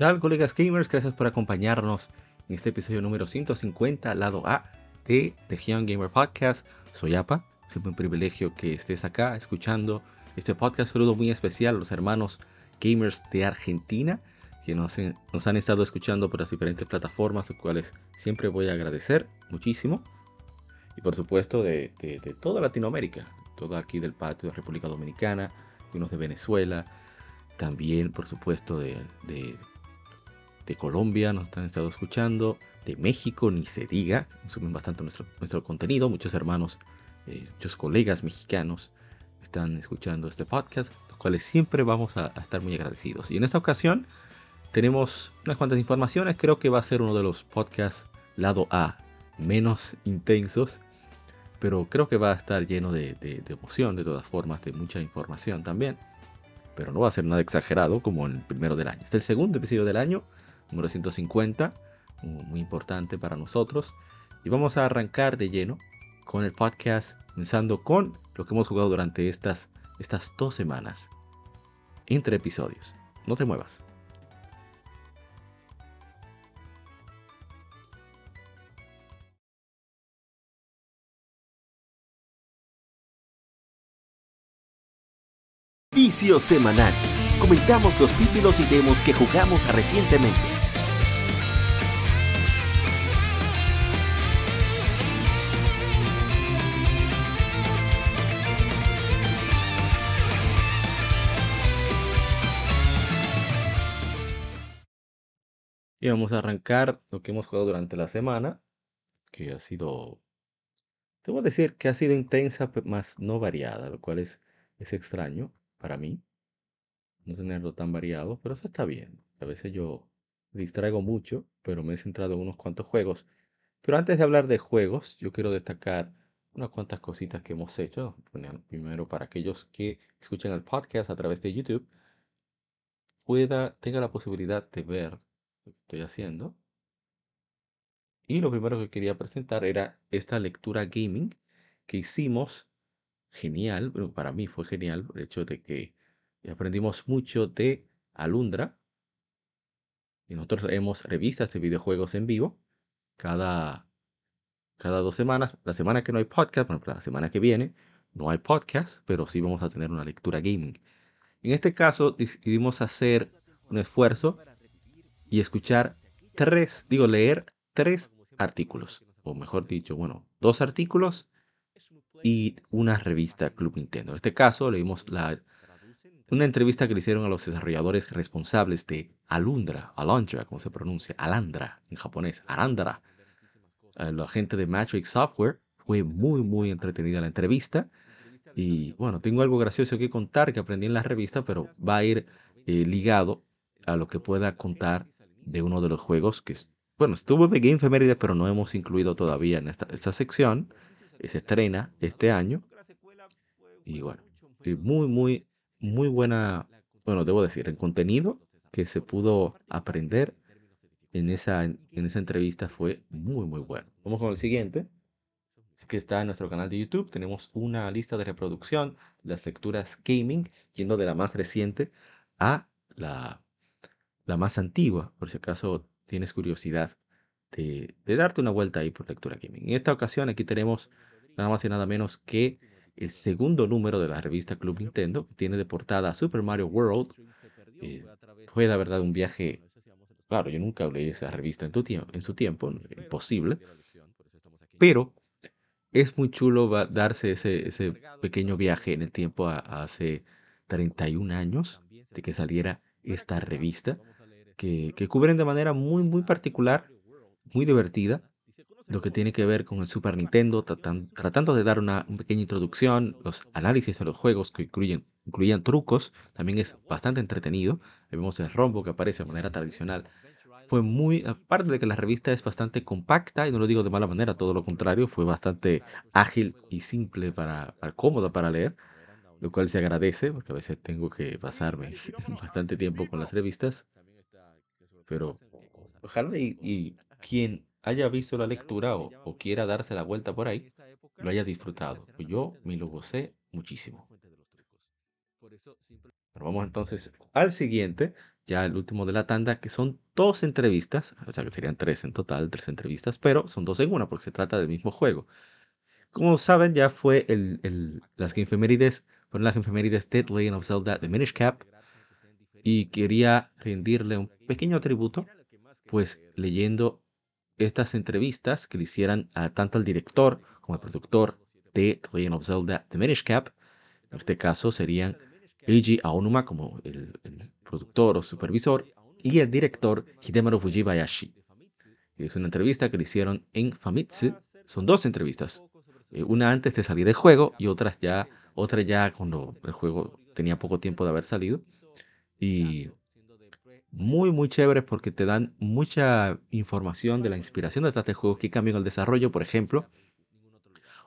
Tal, colegas gamers? Gracias por acompañarnos en este episodio número 150, lado A de The Young Gamer Podcast. Soy APA, siempre un privilegio que estés acá escuchando este podcast. Saludo muy especial a los hermanos gamers de Argentina que nos, nos han estado escuchando por las diferentes plataformas, los cuales siempre voy a agradecer muchísimo. Y por supuesto de, de, de toda Latinoamérica, todo aquí del patio de República Dominicana, unos de Venezuela, también por supuesto de, de de Colombia nos han estado escuchando, de México ni se diga, consumen bastante nuestro, nuestro contenido, muchos hermanos, eh, muchos colegas mexicanos están escuchando este podcast, los cuales siempre vamos a, estar muy agradecidos. Y en esta ocasión tenemos unas cuantas informaciones, creo que va a ser uno de los podcasts lado A menos intensos, pero creo que va a estar lleno de, de, de emoción, de todas formas, de mucha información también. Pero no va a ser nada exagerado como el primero del año. Este es el segundo episodio del año número 150, muy importante para nosotros. Y vamos a arrancar de lleno con el podcast, comenzando con lo que hemos jugado durante estas, estas dos semanas, entre episodios. No te muevas. Vicio semanal. Comentamos los títulos y demos que jugamos recientemente. Y vamos a arrancar lo que hemos jugado durante la semana, que ha sido, debo decir que ha sido intensa, más no variada, lo cual es, es extraño para mí, no tenerlo tan variado, pero eso está bien. A veces yo distraigo mucho, pero me he centrado en unos cuantos juegos. Pero antes de hablar de juegos, yo quiero destacar unas cuantas cositas que hemos hecho. Primero, para aquellos que escuchan el podcast a través de YouTube, pueda, tenga la posibilidad de ver estoy haciendo. Y lo primero que quería presentar era esta lectura gaming que hicimos. Genial, bueno, para mí fue genial el hecho de que aprendimos mucho de Alundra. Y nosotros leemos revistas de videojuegos en vivo cada, cada dos semanas. La semana que no hay podcast, bueno, la semana que viene no hay podcast, pero sí vamos a tener una lectura gaming. En este caso decidimos hacer un esfuerzo y escuchar tres, digo, leer tres artículos, o mejor dicho, bueno, dos artículos y una revista Club Nintendo. En este caso leímos la, una entrevista que le hicieron a los desarrolladores responsables de Alundra, Alundra, como se pronuncia, Alandra en japonés, Arandra, la gente de Matrix Software. Fue muy, muy entretenida la entrevista. Y bueno, tengo algo gracioso que contar que aprendí en la revista, pero va a ir eh, ligado a lo que pueda contar de uno de los juegos que, bueno, estuvo de Game Femeride, pero no hemos incluido todavía en esta, esta sección. Se estrena este año. Y bueno, muy, muy, muy buena, bueno, debo decir, el contenido que se pudo aprender en esa, en esa entrevista fue muy, muy bueno. Vamos con el siguiente, que está en nuestro canal de YouTube. Tenemos una lista de reproducción, las lecturas gaming, yendo de la más reciente a la la más antigua, por si acaso tienes curiosidad de, darte una vuelta ahí por lectura gaming. En esta ocasión aquí tenemos nada más y nada menos que el segundo número de la revista Club Nintendo, que tiene de portada Super Mario World. Eh, fue la verdad un viaje, claro, yo nunca leí esa revista en, tu en su tiempo, imposible, pero es muy chulo darse ese, ese pequeño viaje en el tiempo a, a hace 31 años de que saliera esta revista que, cubren de manera muy, muy particular muy divertida, lo que tiene que ver con el Super Nintendo, tratando de dar una, pequeña introducción, los análisis de los juegos que incluyen, incluían trucos, también es bastante entretenido. vemos el rombo que aparece de manera tradicional. Fue muy, aparte de que la revista es bastante compacta, y no lo digo de mala manera, todo lo contrario, fue bastante ágil y simple para cómoda para leer, lo cual se agradece, porque a veces tengo que pasarme bastante tiempo con las revistas, pero ojalá y, y quien haya visto la lectura o, quiera darse la vuelta por ahí, lo haya disfrutado. Yo me lo gocé muchísimo. Pero vamos entonces al siguiente, ya el último de la tanda, que son dos entrevistas, o sea que serían tres en total, tres entrevistas, pero son dos en una porque se trata del mismo juego. Como saben, ya fue el, el, las Gamefemérides, fueron las Gamefemérides Dead Legend of Zelda de Minish Cap, y quería rendirle un pequeño tributo, pues leyendo estas entrevistas que le hicieran a, tanto al director como al productor de The Legend of Zelda The Minish Cap. En este caso serían Eiji Aonuma como el, productor o supervisor y el director Hidemaru Fujibayashi. Es una entrevista que le hicieron en Famitsu. Son dos entrevistas. Eh, una antes de salir del juego y otra ya, otra ya cuando el juego tenía poco tiempo de haber salido. Y muy, muy chéveres porque te dan mucha información de la inspiración detrás del juego, que cambió en el desarrollo. Por ejemplo,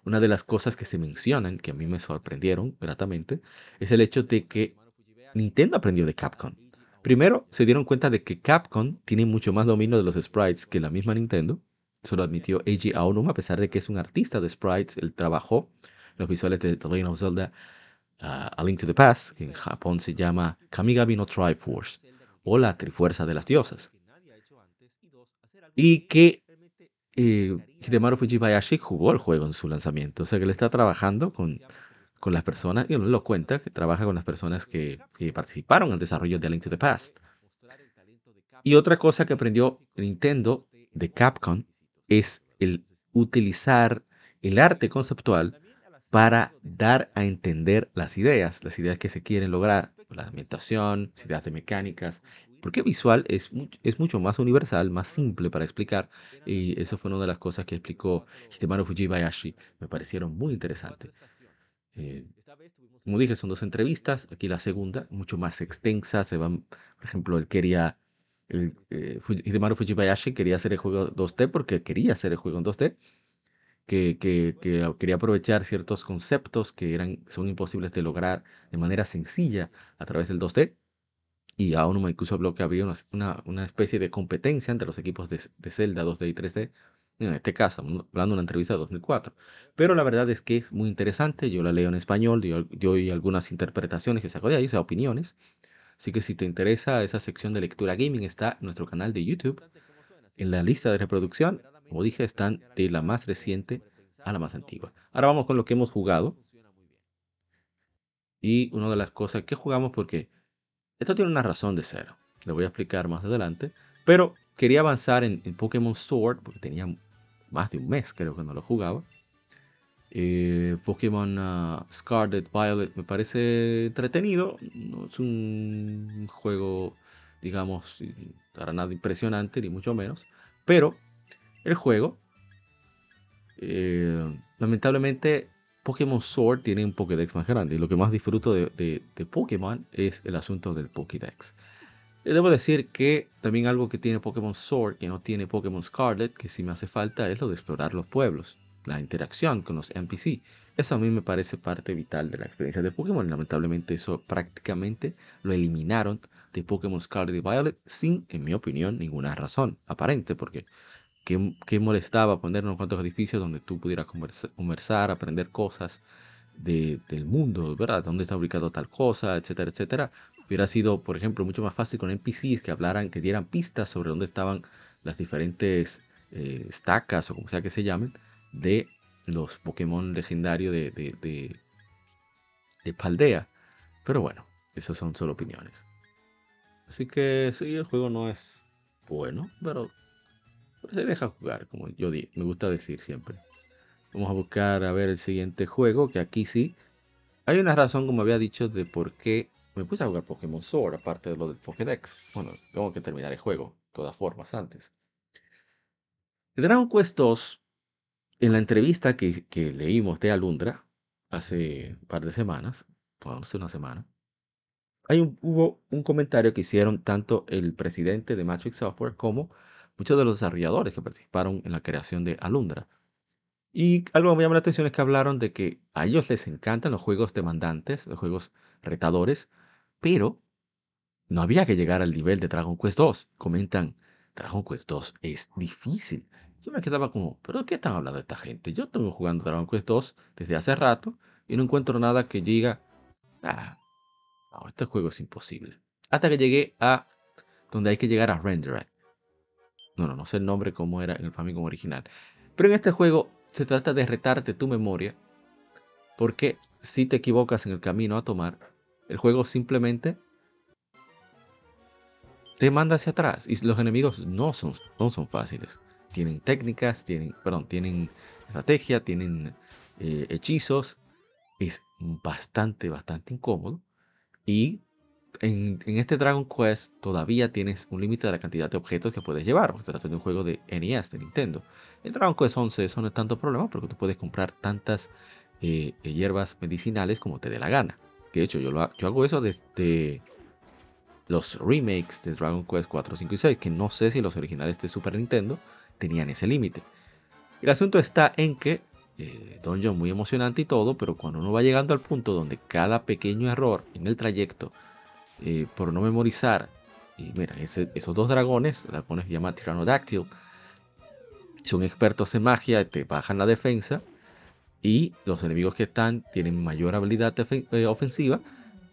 una de las cosas que se mencionan, que a mí me sorprendieron gratamente, es el hecho de que Nintendo aprendió de Capcom. Primero, se dieron cuenta de que Capcom tiene mucho más dominio de los sprites que la misma Nintendo. Eso lo admitió Eiji Aonuma, a pesar de que es un artista de sprites. Él trabajó los visuales de The Legend of Zelda uh, A Link to the Past, que en Japón se llama Kamigami no Triforce o la Trifuerza de las Diosas. Y que eh, Hidemaru Fujibayashi jugó el juego en su lanzamiento, o sea que él está trabajando con, con las personas, y él lo cuenta, que trabaja con las personas que, participaron en el desarrollo de Link to the Past. Y otra cosa que aprendió Nintendo de Capcom es el utilizar el arte conceptual para dar a entender las ideas, las ideas que se quieren lograr la ambientación, ideas de mecánicas, porque visual es, mucho más universal, más simple para explicar, y eso fue una de las cosas que explicó Hitemaru Fujibayashi, me parecieron muy interesantes. Eh, como dije, son dos entrevistas, aquí la segunda, mucho más extensa, se van, por ejemplo, él quería, el, eh, Fujibayashi quería hacer el juego 2D porque quería hacer el juego en 2D, que, quería aprovechar ciertos conceptos que eran, son imposibles de lograr de manera sencilla a través del 2D. Y aún no incluso habló que había una, una, especie de competencia entre los equipos de, de, Zelda 2D y 3D. En este caso, hablando de una entrevista de 2004. Pero la verdad es que es muy interesante. Yo la leo en español. Yo, yo oí algunas interpretaciones que saco de ahí, o sea, opiniones. Así que si te interesa esa sección de lectura gaming, está en nuestro canal de YouTube. En la lista de reproducción como dije, están de la más reciente a la más antigua. Ahora vamos con lo que hemos jugado. Y una de las cosas que jugamos, porque esto tiene una razón de ser. Lo voy a explicar más adelante. Pero quería avanzar en, Pokémon Sword, porque tenía más de un mes creo que no lo jugaba. Eh, Pokémon uh, Scarlet Violet me parece entretenido. No es un juego, digamos, para nada impresionante, ni mucho menos. Pero el juego. Eh, lamentablemente, Pokémon Sword tiene un Pokédex más grande. Y lo que más disfruto de, Pokémon es el asunto del Pokédex. Debo decir que también algo que tiene Pokémon Sword, que no tiene Pokémon Scarlet, que sí me hace falta, es lo de explorar los pueblos, la interacción con los NPC. Eso a mí me parece parte vital de la experiencia de Pokémon. Lamentablemente eso prácticamente lo eliminaron de Pokémon Scarlet y Violet sin, en mi opinión, ninguna razón aparente, porque que, molestaba poner unos cuantos edificios donde tú pudieras conversar, aprender cosas del mundo, ¿verdad? Dónde está ubicado tal cosa, etcétera, etcétera. Hubiera sido, por ejemplo, mucho más fácil con NPCs que hablaran, que dieran pistas sobre dónde estaban las diferentes eh, estacas o como sea que se llamen de los Pokémon legendarios de, de, de Paldea. Pero bueno, esas son solo opiniones. Así que sí, el juego no es bueno, pero se deja jugar, como yo me gusta decir siempre. Vamos a buscar a ver el siguiente juego, que aquí sí. Hay una razón, como había dicho, de por qué me puse a jugar Pokémon Sword, aparte de lo del Pokédex. Bueno, tengo que terminar el juego, de todas formas, antes. Dragon Quest 2, en la entrevista que, que leímos de Alundra hace un par de semanas, hace una semana, hay hubo un comentario que hicieron tanto el presidente de Matrix Software como muchos de los desarrolladores que participaron en la creación de Alundra. Y algo que me llama la atención es que hablaron de que a ellos les encantan los juegos demandantes, los juegos retadores, pero no había que llegar al nivel de Dragon Quest 2. Comentan, Dragon Quest 2 es difícil. Yo me quedaba como, ¿pero qué están hablando esta gente? Yo estoy jugando Dragon Quest 2 desde hace rato y no encuentro nada que diga, ah, no, este juego es imposible. Hasta que llegué a donde hay que llegar a Render. No, no, no sé el nombre como era en el Famicom original. Pero en este juego se trata de retarte tu memoria. Porque si te equivocas en el camino a tomar, el juego simplemente te manda hacia atrás. Y los enemigos no son, no son fáciles. Tienen técnicas, tienen, perdón, tienen estrategia, tienen eh, hechizos. Es bastante, bastante incómodo. Y en, este Dragon Quest todavía tienes un límite de la cantidad de objetos que puedes llevar, porque trata de un juego de NES, de Nintendo. En Dragon Quest 11 eso no es tanto problema porque tú puedes comprar tantas eh, eh, hierbas medicinales como te dé la gana. De hecho, yo hago eso desde los remakes de Dragon Quest 4, 5 y 6, que no sé si los originales de Super Nintendo tenían ese límite. El asunto está en que eh, Dungeon muy emocionante y todo, pero cuando uno va llegando al punto donde cada pequeño error en el trayecto, eh, por no memorizar, y mira, esos dos dragones, dragones que llama Tyrannodáctyl, son expertos en magia, te bajan la defensa, y los enemigos que están tienen mayor habilidad eh, ofensiva,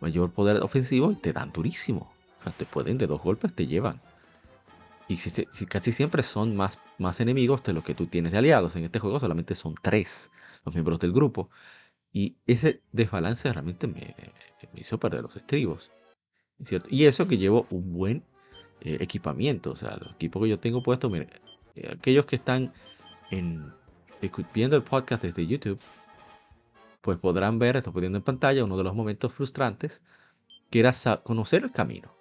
mayor poder ofensivo y te dan durísimo. te pueden de dos golpes, te llevan. Y si, casi siempre son más, más enemigos de lo que tú tienes de aliados. En este juego solamente son tres los miembros del grupo. Y ese desbalance realmente me, hizo perder los estribos. Y eso que llevo un buen eh, equipamiento. O sea, el equipo que yo tengo puesto, miren, eh, aquellos que están en, viendo el podcast desde YouTube, pues podrán ver, estoy poniendo en pantalla uno de los momentos frustrantes, que era conocer el camino.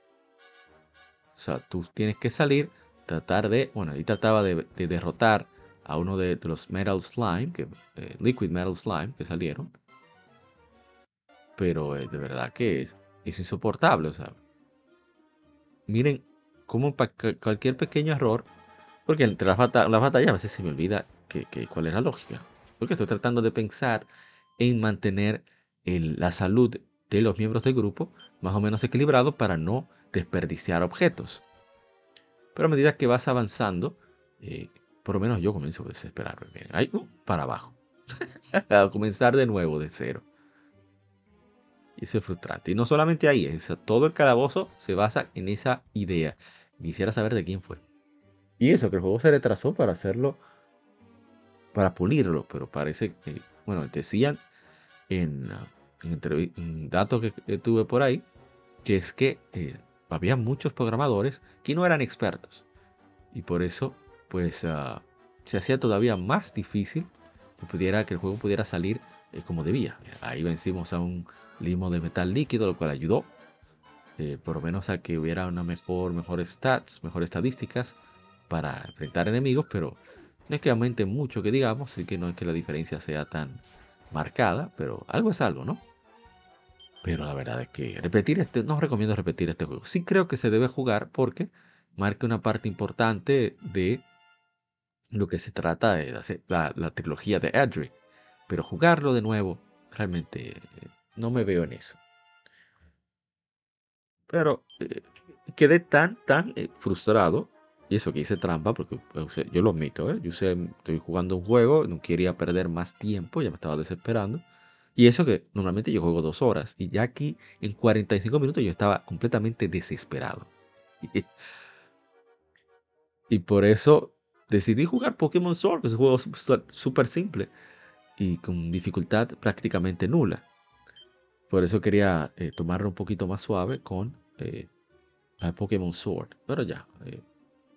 O sea, tú tienes que salir, tratar de, bueno, ahí trataba de, derrotar a uno de, los Metal Slime, que, eh, Liquid Metal Slime, que salieron. Pero de verdad que es, es insoportable, o sea. Miren cómo cualquier pequeño error, porque entre las, batallas a veces se me olvida que, cuál es la lógica. Porque estoy tratando de pensar en mantener la salud de los miembros del grupo más o menos equilibrado para no desperdiciar objetos. Pero a medida que vas avanzando, eh, por lo menos yo comienzo a desesperarme. Ahí, uh, para abajo. a comenzar de nuevo, de cero. Y eso es frustrante. Y no solamente ahí, es, todo el calabozo se basa en esa idea. Quisiera saber de quién fue. Y eso, que el juego se retrasó para hacerlo, para pulirlo, pero parece que, bueno, decían en, en, datos que, tuve por ahí, que es que eh, había muchos programadores que no eran expertos. Y por eso, pues, ah, se hacía todavía más difícil que, pudiera, que el juego pudiera salir eh, como debía. Ahí vencimos a un limo de metal líquido, lo cual ayudó, eh, por lo menos a que hubiera una mejor, mejor stats, mejores estadísticas para enfrentar enemigos, pero no es que aumente mucho que digamos, así que no es que la diferencia sea tan marcada, pero algo es algo, ¿no? Pero la verdad es que repetir este, no recomiendo repetir este juego. Sí creo que se debe jugar porque marca una parte importante de lo que se trata de la, la trilogía de Adri. Pero jugarlo de nuevo, realmente eh, no me veo en eso. Pero eh, quedé tan, tan eh, frustrado. Y eso que hice trampa, porque yo lo admito, yo sé, estoy jugando un juego, no quería perder más tiempo, ya me estaba desesperando. Y eso que normalmente yo juego dos horas. Y ya aquí en 45 minutos yo estaba completamente desesperado. Y, por eso decidí jugar Pokémon Sword, que es un juego súper simple y con dificultad prácticamente nula. Por eso quería eh, tomarlo un poquito más suave con eh, Pokémon Sword. Pero ya, eh,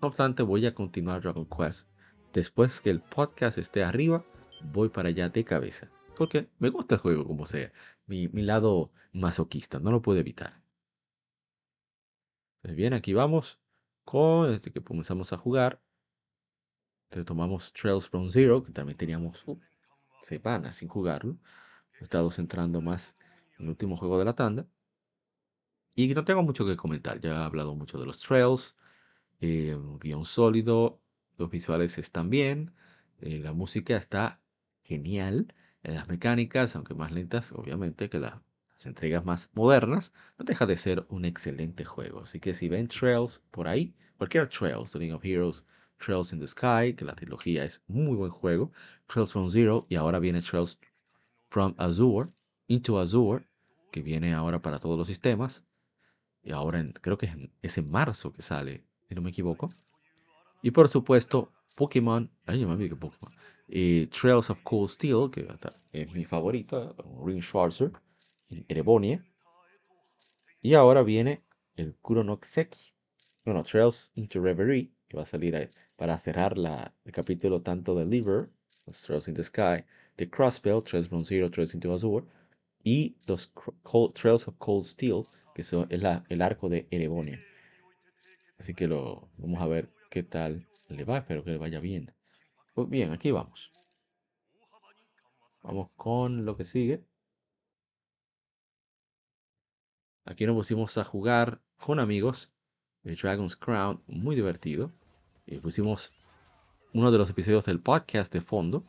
no obstante, voy a continuar Dragon Quest. Después que el podcast esté arriba, voy para allá de cabeza. Porque me gusta el juego como sea. Mi, lado masoquista, no lo puedo evitar. bien, aquí vamos con este que comenzamos a jugar. tomamos Trails from Zero, que también teníamos uh, sin jugarlo. He estado centrando más el último juego de la tanda. Y no tengo mucho que comentar. Ya he hablado mucho de los Trails. Eh, guion sólido. Los visuales están bien. Eh, la música está genial. las mecánicas, aunque más lentas, obviamente, que las entregas más modernas, no deja de ser un excelente juego. Así que si ven Trails por ahí, cualquier Trails, The Ring of Heroes, Trails in the Sky, que la trilogía es muy buen juego, Trails from Zero y ahora viene Trails from Azure, Into Azure, que viene ahora para todos los sistemas. Y ahora creo que es en, marzo que sale, si no me equivoco. Y por supuesto, Pokémon, ay, yo me olvidé que Pokémon, y Trails of Cold Steel, que es mi favorita, Ring Schwarzer, Erebonia. Y ahora viene el Kuronoxeki, bueno, Trails into Reverie, que va a salir para cerrar la, el capítulo tanto de Liver, Trails in the Sky, de Crossbell, Trails from Zero, Trails into Azure, y los Trails of Cold Steel, que son el, el arco de Erebonia. Así que lo vamos a ver qué tal le va, espero que le vaya bien. Pues bien, aquí vamos. Vamos con lo que sigue. Aquí nos pusimos a jugar con amigos de Dragon's Crown, muy divertido. Y pusimos uno de los episodios del podcast de fondo.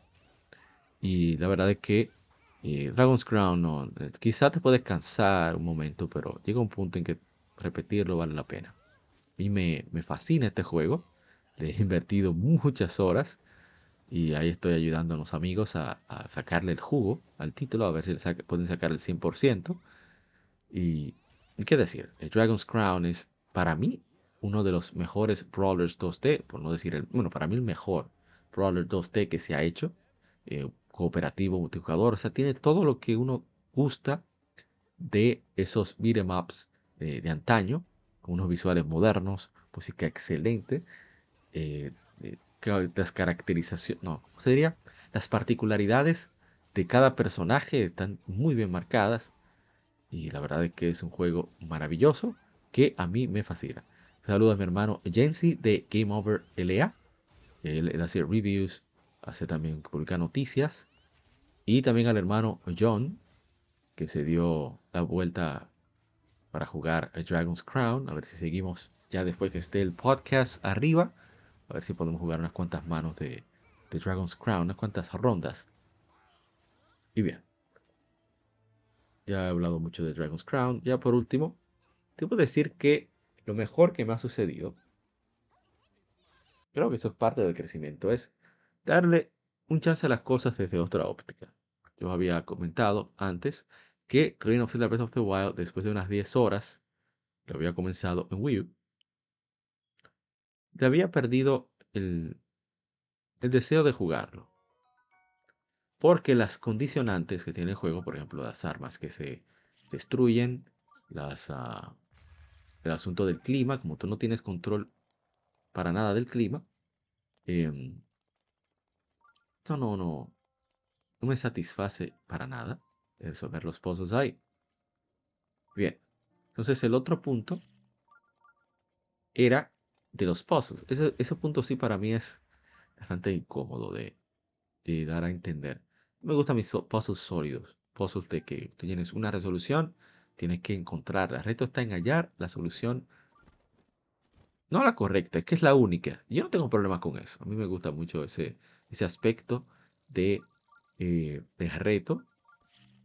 Y la verdad es que Dragon's Crown no, eh, quizá te puedes cansar un momento, pero llega un punto en que repetirlo vale la pena. A mí me, fascina este juego. Le he invertido muchas horas y ahí estoy ayudando a los amigos a, sacarle el jugo al título, a ver si pueden sacar el 100%. Y qué decir, el Dragon's Crown es para mí uno de los mejores brawlers 2D, por no decir el, bueno, para mí el mejor brawler 2D que se ha hecho, eh, cooperativo, multijugador, o sea, tiene todo lo que uno gusta de esos beat'em ups eh, de antaño, con unos visuales modernos, música excelente, eh, las caracterizaciones, no, ¿cómo se diría? Las particularidades de cada personaje están muy bien marcadas, y la verdad es que es un juego maravilloso que a mí me fascina. Saludos a mi hermano Jensi de Game Over LA. Él, hace reviews, hace también publica noticias. Y también al hermano John, que se dio la vuelta para jugar a Dragon's Crown. A ver si seguimos ya después que esté el podcast arriba. A ver si podemos jugar unas cuantas manos de, de Dragon's Crown, unas cuantas rondas. Y bien, ya he hablado mucho de Dragon's Crown. Ya por último, debo decir que lo mejor que me ha sucedido, creo que eso es parte del crecimiento, es darle un chance a las cosas desde otra óptica. Yo había comentado antes que Train of Breath of the Wild, después de unas 10 horas, lo había comenzado en Wii U, le había perdido el, el deseo de jugarlo. Porque las condicionantes que tiene el juego, por ejemplo, las armas que se destruyen, las, ah, el asunto del clima, como tú no tienes control para nada del clima, em, esto no, no, no me satisface para nada resolver los pozos ahí. Bien, entonces el otro punto era de los pozos. Ese, ese punto sí para mí es bastante incómodo de, de dar a entender me gustan mis puzzles sólidos, puzzles de que tú tienes una resolución, tienes que encontrarla. El reto está en hallar la solución, no la correcta, es que es la única. Yo no tengo problema con eso. A mí me gusta mucho ese, ese aspecto de, eh, reto.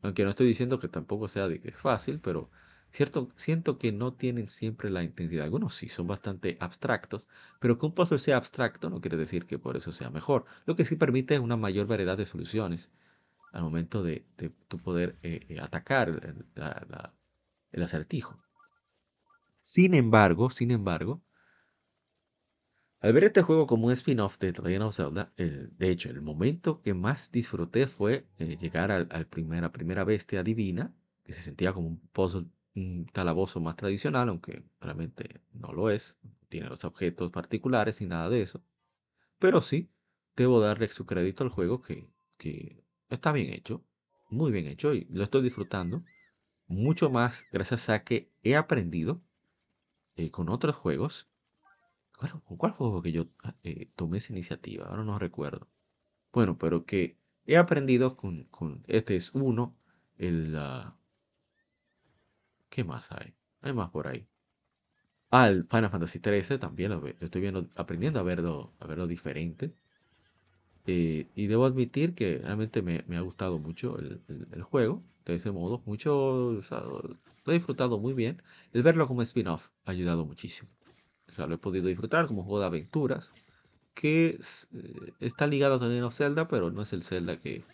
Aunque no estoy diciendo que tampoco sea de fácil, pero cierto, siento que no tienen siempre la intensidad. Algunos sí son bastante abstractos, pero que un puzzle sea abstracto no quiere decir que por eso sea mejor. Lo que sí permite es una mayor variedad de soluciones al momento de, tu poder eh, eh, atacar el, acertijo. Sin embargo, sin embargo, al ver este juego como un spin-off de The Legend of Zelda, de hecho, el momento que más disfruté fue eh, llegar al, a primera, primera bestia divina, que se sentía como un puzzle, un calabozo más tradicional, aunque realmente no lo es, tiene los objetos particulares y nada de eso. Pero sí, debo darle su crédito al juego que, que está bien hecho, muy bien hecho y lo estoy disfrutando mucho más gracias a que he aprendido eh, con otros juegos ¿Cuál, fue que yo eh, tomé esa iniciativa? Ahora no recuerdo. Bueno, pero que he aprendido con, con este es uno, el... Uh, ¿Qué más hay? Hay más por ahí. Ah, el Final Fantasy XIII también lo, estoy viendo, aprendiendo a verlo, a verlo diferente. Eh, y debo admitir que realmente me, ha gustado mucho el, juego, de ese modo. Mucho, lo he disfrutado muy bien. El verlo como spin-off ha ayudado muchísimo. Sea, lo he podido disfrutar como juego de aventuras, que eh, está ligado a The Zelda, pero no es el Zelda que,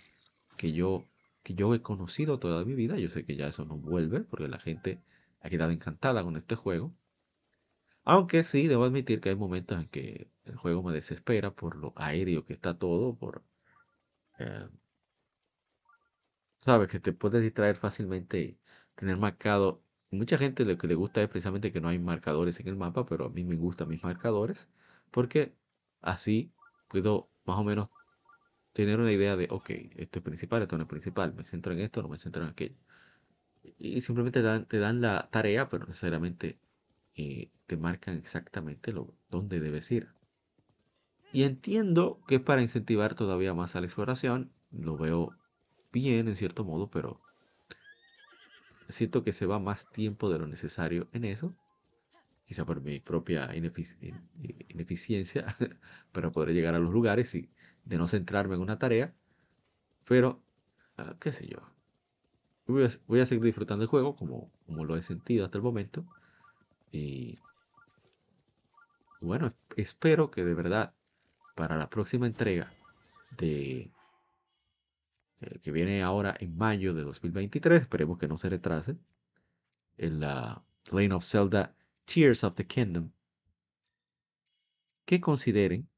que, yo, que yo he conocido toda mi vida. Yo sé que ya eso no vuelve, porque la gente ha quedado encantada con este juego. Aunque sí, debo admitir que hay momentos en que el juego me desespera por lo aéreo que está todo, por... Eh, sabes, que te puedes distraer fácilmente y tener marcado... Mucha gente lo que le gusta es precisamente que no hay marcadores en el mapa, pero a mí me gustan mis marcadores, porque así puedo más o menos tener una idea de, ok, esto es principal, esto no es principal, me centro en esto, no me centro en aquello. Y simplemente te dan la tarea, pero necesariamente eh, te marcan exactamente lo, dónde debes ir. Y entiendo que para incentivar todavía más a la exploración, lo veo bien en cierto modo, pero siento que se va más tiempo de lo necesario en eso, quizá por mi propia ineficiencia para poder llegar a los lugares y de no centrarme en una tarea, pero ah, qué sé yo. Voy a, voy a, seguir disfrutando el juego como, como lo he sentido hasta el momento y bueno, espero que de verdad para la próxima entrega de eh, que viene ahora en mayo de 2023, esperemos que no se retrase, en la Lane of Zelda Tears of the Kingdom, que consideren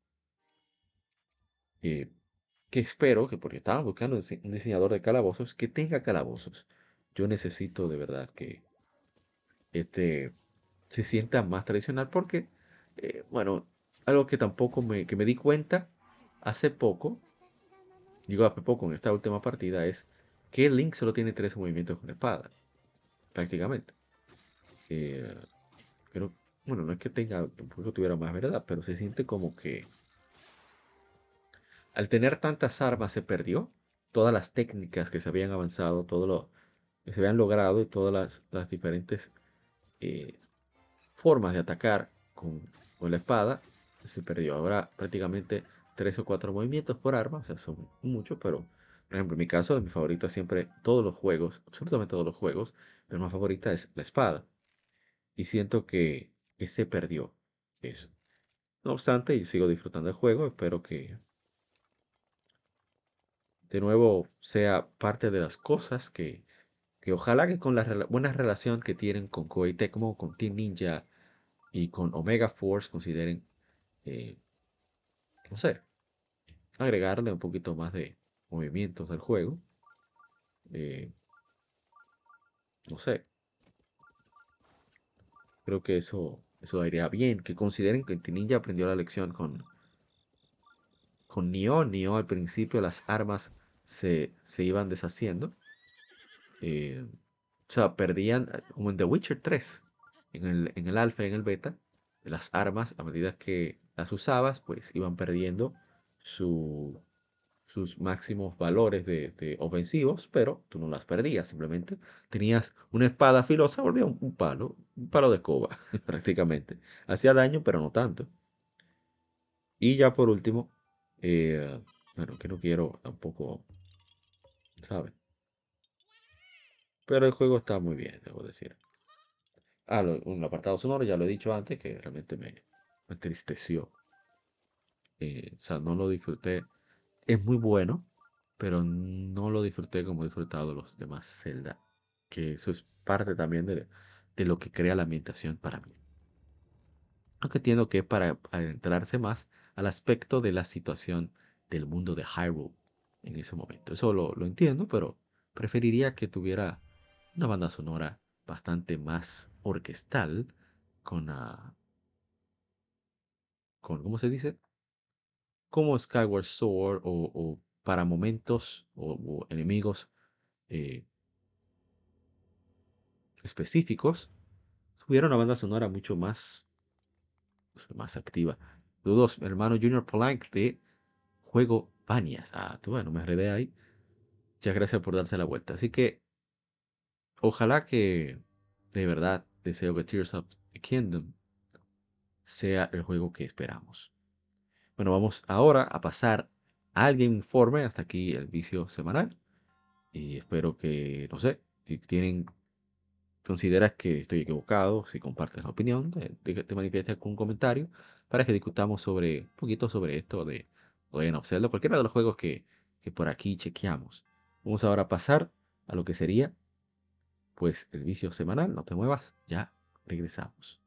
que espero que, porque estaba buscando un diseñador de calabozos, que tenga calabozos. Yo necesito de verdad que este se sienta más tradicional porque, eh, bueno, algo que tampoco me, que me di cuenta hace poco, digo hace poco en esta última partida, es que Link solo tiene tres movimientos con la espada, prácticamente. Eh, pero, bueno, no es que tenga, tampoco tuviera más verdad, pero se siente como que al tener tantas armas se perdió todas las técnicas que se habían avanzado, todo lo que se habían logrado y todas las, diferentes eh, formas de atacar con, la espada se perdió. Ahora prácticamente tres o cuatro movimientos por arma, o sea, son muchos, pero por ejemplo, en mi caso, mi favorita siempre, todos los juegos, absolutamente todos los juegos, pero mi favorita es la espada. Y siento que, se perdió eso. No obstante, yo sigo disfrutando el juego, espero que de nuevo sea parte de las cosas que, que ojalá que con la buena relación que tienen con Koei Tecmo, con Team Ninja y con Omega Force consideren, eh, no sé, agregarle un poquito más de movimientos al juego. Eh, no sé. Creo que eso, eso iría bien. Que consideren que Ninja aprendió la lección con, con Nioh. Nioh al principio las armas se, se iban deshaciendo. Eh, o sea, perdían, como en The Witcher 3, en el, en el alfa y en el beta, las armas, a medida que las usabas, pues iban perdiendo su, sus máximos valores de, ofensivos, pero tú no las perdías, simplemente tenías una espada filosa, volvía un, palo, un palo de coba, prácticamente. Hacía daño, pero no tanto. Y ya por último, eh, bueno, que no quiero tampoco, ¿sabes? Pero el juego está muy bien, debo decir. Ah, un apartado sonoro, ya lo he dicho antes, que realmente me, entristeció. Eh, o sea, no lo disfruté. Es muy bueno, pero no lo disfruté como he disfrutado los demás Zelda. Que eso es parte también de, de lo que crea la ambientación para mí. Aunque entiendo que para adentrarse más al aspecto de la situación del mundo de Hyrule en ese momento. Eso lo, lo entiendo, pero preferiría que tuviera una banda sonora bastante más orquestal, con, con ¿cómo se dice? Como Skyward Sword o, para momentos o, enemigos eh, específicos, tuviera una banda sonora mucho más más activa. Saludos, hermano Junior Polanc de Juego Banias. Ah, tú bueno, me enredé ahí. Muchas gracias por darse la vuelta. Así que, ojalá que de verdad deseo que Tears of the Kingdom sea el juego que esperamos. Bueno, vamos ahora a pasar al Game Informe. Hasta aquí el vicio semanal. Y espero que, no sé, si tienen, consideras que estoy equivocado, si compartes la opinión, te, te manifiestas con un comentario para que discutamos sobre un poquito sobre esto de Legend of Zelda, cualquiera de los juegos que, que por aquí chequeamos. Vamos ahora a pasar a lo que sería pues el vicio semanal. No te muevas, ya regresamos.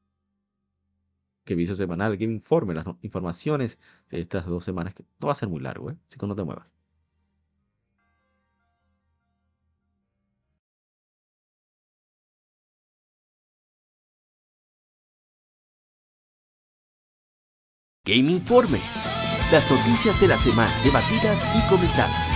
Que vicio semanal, Game Informe, las informaciones de estas dos semanas, que no va a ser muy largo, ¿eh? así que no te muevas. Game Informe. Las noticias de la semana debatidas y comentadas.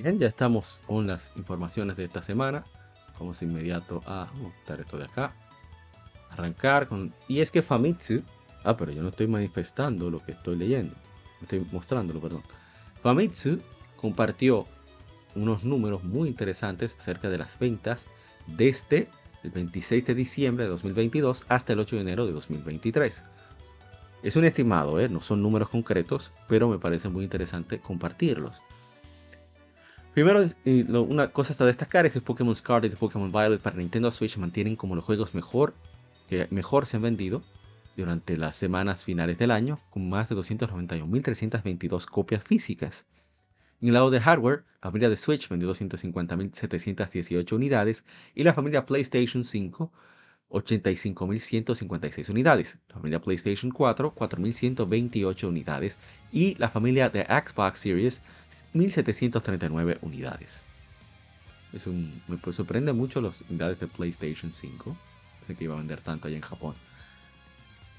Bien, ya estamos con las informaciones de esta semana. Vamos inmediato a montar esto de acá. Arrancar con... Y es que Famitsu... Ah, pero yo no estoy manifestando lo que estoy leyendo. Estoy mostrándolo, perdón. Famitsu compartió unos números muy interesantes acerca de las ventas desde el 26 de diciembre de 2022 hasta el 8 de enero de 2023. Es un estimado, ¿eh? no son números concretos, pero me parece muy interesante compartirlos. Primero, una cosa a destacar es que Pokémon Scarlet y Pokémon Violet para Nintendo Switch mantienen como los juegos mejor, que mejor se han vendido durante las semanas finales del año, con más de 291.322 copias físicas. En el lado de hardware, la familia de Switch vendió 250.718 unidades y la familia PlayStation 5 85.156 unidades, la familia PlayStation 4 4.128 unidades y la familia de Xbox Series 1.739 unidades. Es un, me pues, sorprende mucho las unidades de PlayStation 5. Sé que iba a vender tanto allá en Japón.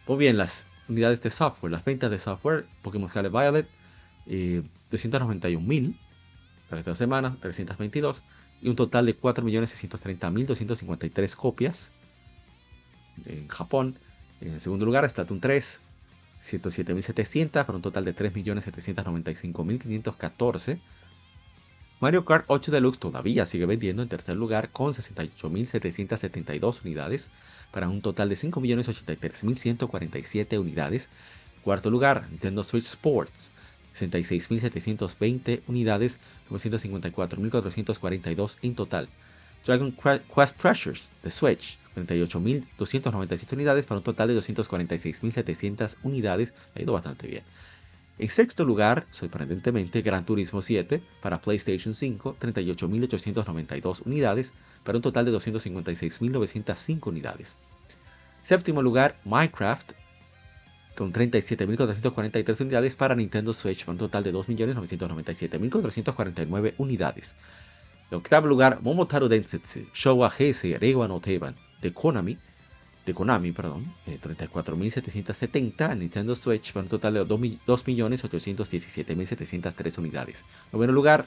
Pues bien, las unidades de software, las ventas de software, Pokémon Scarlet Violet, eh, 291.000 para esta semana, 322, y un total de 4.630.253 copias en Japón. En segundo lugar, Splatoon 3, 107.700 para un total de 3.795.514. Mario Kart 8 Deluxe todavía sigue vendiendo en tercer lugar con 68.772 unidades para un total de 5.083.147 unidades. Cuarto lugar, Nintendo Switch Sports, 66.720 unidades, 954.442 en total. Dragon Quest Treasures de Switch, 38.297 unidades para un total de 246.700 unidades. Ha ido bastante bien. En sexto lugar, sorprendentemente, Gran Turismo 7 para PlayStation 5, 38.892 unidades para un total de 256.905 unidades. Séptimo lugar, Minecraft con 37.443 unidades para Nintendo Switch para un total de 2.997.449 unidades. En octavo lugar, Momotaro Densetsu, Showa Heisei Reiwa no Teiban de Konami, de Konami, perdón, 34.770 eh, Nintendo Switch para un total de 2.817.703 unidades. Noveno lugar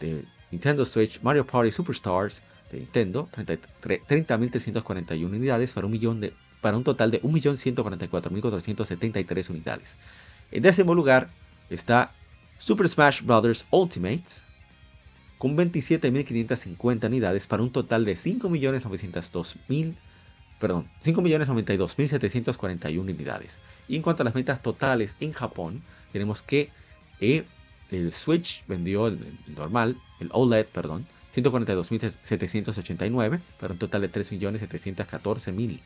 de Nintendo Switch Mario Party Superstars de Nintendo, 30.341 unidades para un, millón de, para un total de 1.144.473 unidades. En décimo lugar está Super Smash Bros. Ultimate con 27.550 unidades para un total de 5.902.000 perdón, 5.092.741 unidades. Y en cuanto a las ventas totales en Japón, tenemos que eh, el Switch vendió el, normal, el OLED, perdón, 142.789 para un total de 3.714.000.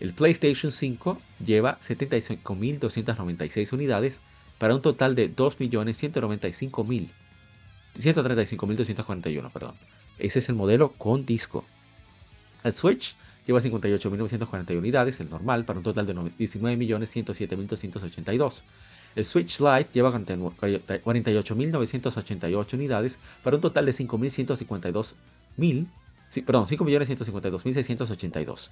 El PlayStation 5 lleva 75.296 unidades para un total de 2.195.000. 135.241, perdón. Ese es el modelo con disco. El Switch lleva 58.941 unidades, el normal, para un total de 19.107.282. El Switch Lite lleva 48.988 unidades, para un total de 5.152.000, perdón, 5.152.682.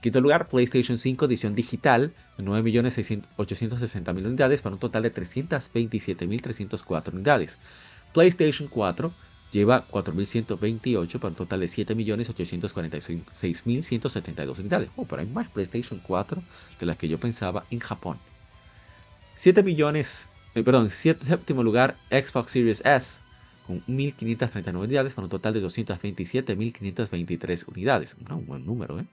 Quinto lugar, PlayStation 5 edición digital, 9.860.000 unidades, para un total de 327.304 unidades. PlayStation 4 lleva 4.128 para un total de 7.846.172 unidades. Oh, pero hay más PlayStation 4 de las que yo pensaba en Japón. 7 millones, eh, perdón, séptimo lugar Xbox Series S con 1.539 unidades para un total de 227.523 unidades. un buen número, ¿eh?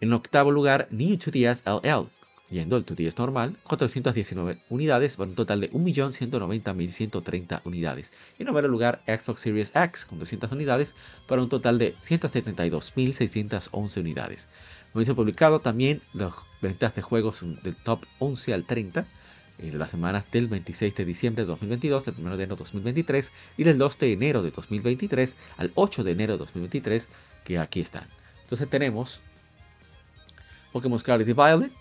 En octavo lugar, New 2DS LL yendo el 2 normal, 419 unidades para un total de 1.190.130 unidades. Y en noveno lugar, Xbox Series X con 200 unidades para un total de 172.611 unidades. Como dice publicado también las ventas de juegos del top 11 al 30 en las semanas del 26 de diciembre de 2022, del 1 de enero de 2023 y del 2 de enero de 2023 al 8 de enero de 2023, que aquí están. Entonces tenemos Pokémon Scarlet y Violet,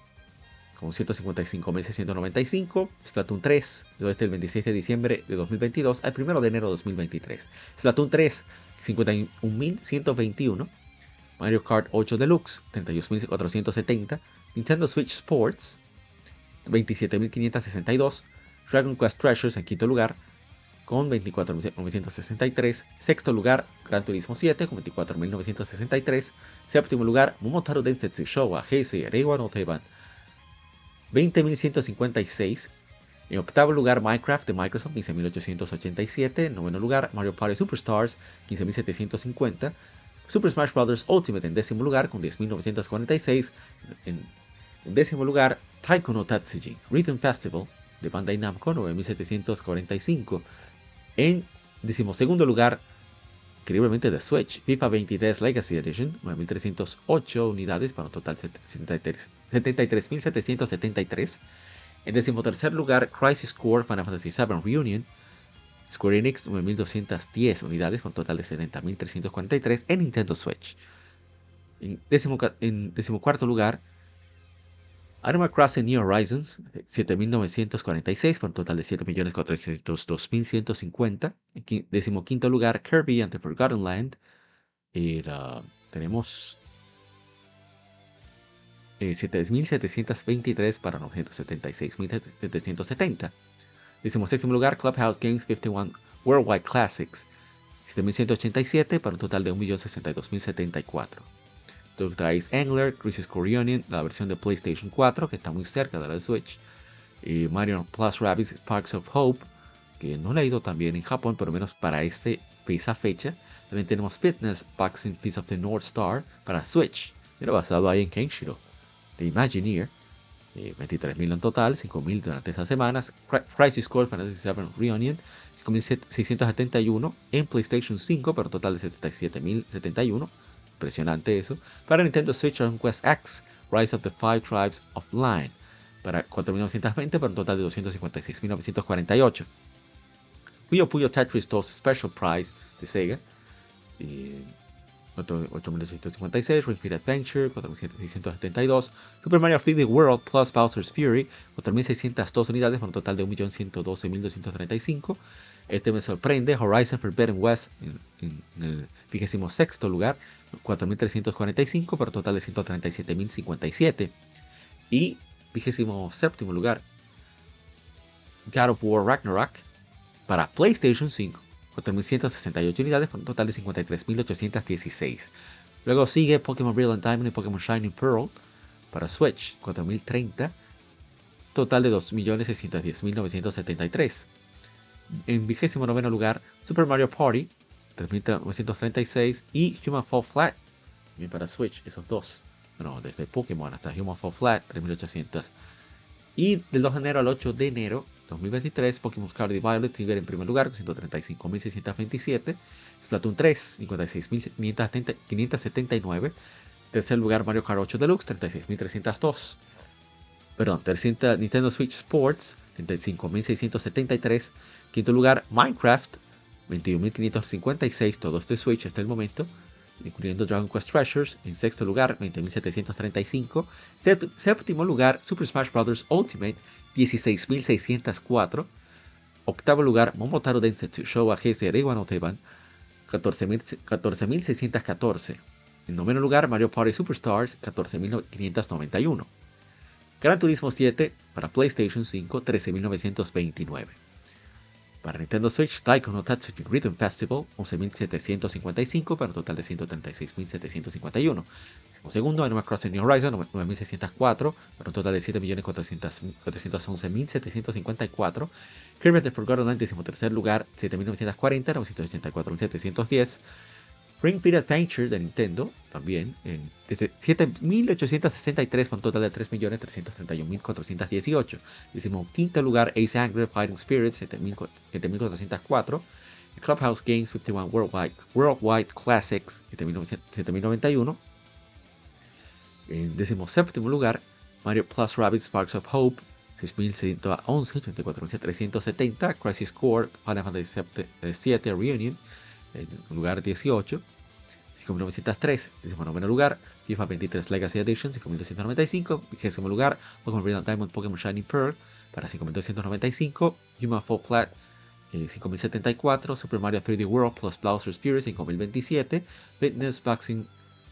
con 155.695, Splatoon 3, desde el 26 de diciembre de 2022 al 1 de enero de 2023. Splatoon 3, 51.121, Mario Kart 8 Deluxe, 32.470, Nintendo Switch Sports, 27.562, Dragon Quest Treasures en quinto lugar, con 24.963, sexto lugar Gran Turismo 7 con 24.963, séptimo lugar Momotaro Densetsu Showa Heisei Reiwa no Teiban 20.156. En octavo lugar, Minecraft de Microsoft, 15.887. En noveno lugar, Mario Party Superstars, 15.750. Super Smash Bros. Ultimate en décimo lugar, con 10.946. En, décimo lugar, Taiko no Tatsuji Rhythm Festival de Bandai Namco, 9.745. En decimosegundo lugar, increíblemente de Switch, FIFA 23 Legacy Edition, 9.308 unidades para un total de 73.773. En decimotercer lugar, Crisis Core Final Fantasy VII Reunion, Square Enix 9.210 unidades con total de 70.343 en Nintendo Switch. En, décimo, en decimocuarto lugar, Animal Crossing New Horizons, 7.946 por un total de 7.402.150. En décimo quinto lugar, Kirby and the Forgotten Land. Y tenemos 7.723 para 976.770. Décimo séptimo lugar, Clubhouse Games 51 Worldwide Classics. 7.187 para un total de 1.062.074. Dr. Ice Angler, Crisis Core Union, la versión de PlayStation 4, que está muy cerca de la de Switch, y Mario Plus Rabbids Sparks of Hope, que no le ha ido tan en Japón, pero menos para este, esa fecha. También tenemos Fitness Boxing Feast of the North Star para Switch, era basado ahí en Kenshiro, de Imagineer. 23.000 en total, 5.000 durante esas semanas. Crisis Core Fantasy VII Reunion, 5.671 en PlayStation 5, pero total de 77.071 impresionante eso, para Nintendo Switch Dragon Quest X, Rise of the Five Tribes of Line, para 4.920 para un total de 256.948. Puyo Puyo Tetris 2 Special Prize de Sega, 8.856, Ring Adventure, 4.672, Super Mario 3D World Plus Bowser's Fury, 4.602 unidades para un total de 1.112.235. Este me sorprende, Horizon Forbidden West en, en el 26 lugar, 4.345 para un total de 137.057. Y 27 lugar, God of War Ragnarok para PlayStation 5, 4.168 unidades un total de 53.816. Luego sigue Pokémon Brilliant Diamond y Pokémon Shining Pearl para Switch, 4.030, total de 2.610.973. En 29 lugar, Super Mario Party 3936 y Human Fall Flat. Bien para Switch, esos dos. Bueno, desde Pokémon hasta Human Fall Flat, 3800. Y del 2 de enero al 8 de enero 2023, Pokémon Scarlet y Violet Trigger en primer lugar, 135.627. Splatoon 3, 56.579. Tercer lugar, Mario Kart 8 Deluxe, 36.302. Perdón, tercer Nintendo Switch Sports, 35.673. Quinto lugar, Minecraft, 21.556, todo este Switch hasta el momento. incluyendo Dragon Quest Treasures. En sexto lugar, 20.735. Séptimo lugar, Super Smash Bros. Ultimate, 16.604. Octavo lugar, Momotaro Densetsu Showa GS Reiwa no Teban, 14.614. En noveno lugar, Mario Party Superstars, 14.591. Gran Turismo 7 para PlayStation 5, 13.929. Para Nintendo Switch, Taiko no Rhythm Festival, 11.755 para un total de 136.751. Como segundo, Animal Crossing New Horizon, 9.604 para un total de 7.411.754. Kirby The Forgotten Land, tercer lugar, 7.940, 984.710. Ring Fit Adventure de Nintendo, también, en 7.863 con un total de 3.331.418. Decimos quinto lugar, Ace Angry Fighting Spirits, 7.404. Clubhouse Games 51 Worldwide, Worldwide Classics, 7.091. En décimo séptimo lugar, Mario Plus Rabbit Sparks of Hope, 6.111, 84.370. Crisis Core, Final Fantasy VII Reunion, en lugar 18. 5.903, noveno lugar, FIFA 23 Legacy Edition, 5.295, vigésimo lugar, Pokémon Brilliant Diamond, Pokémon Shiny Pearl, para 5.295, Human Fall Flat, 5.074, Super Mario 3D World plus Bowser's Fury, 5.027, Fitness Boxing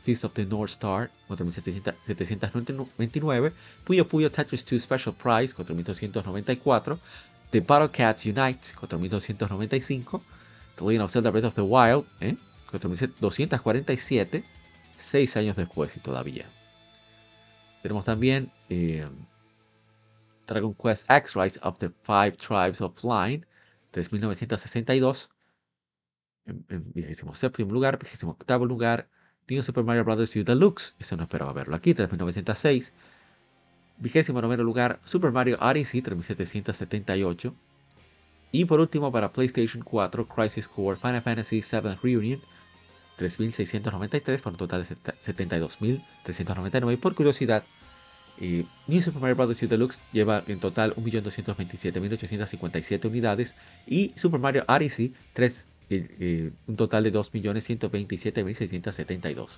Feast of the North Star, 4.729, Puyo Puyo Tetris 2 Special Prize, 4.294, The Battle Cats Unite, 4.295, The Legend of Zelda Breath of the Wild, ¿eh? 4247, 6 años después y todavía. Tenemos también eh, Dragon Quest X Rise of the Five Tribes of Line, 3962. En, en 27 lugar, 28 lugar, New Super Mario Bros. U Deluxe, eso no esperaba verlo aquí, 3906. 29 lugar, Super Mario Odyssey, 3778. Y por último, para PlayStation 4, Crisis Core Final Fantasy VII Reunion, 3.693 por un total de 72.399. Y por curiosidad, eh, New Super Mario Bros. U Deluxe lleva en total 1.227.857 unidades y Super Mario Odyssey 3, eh, eh, un total de 2.127.672.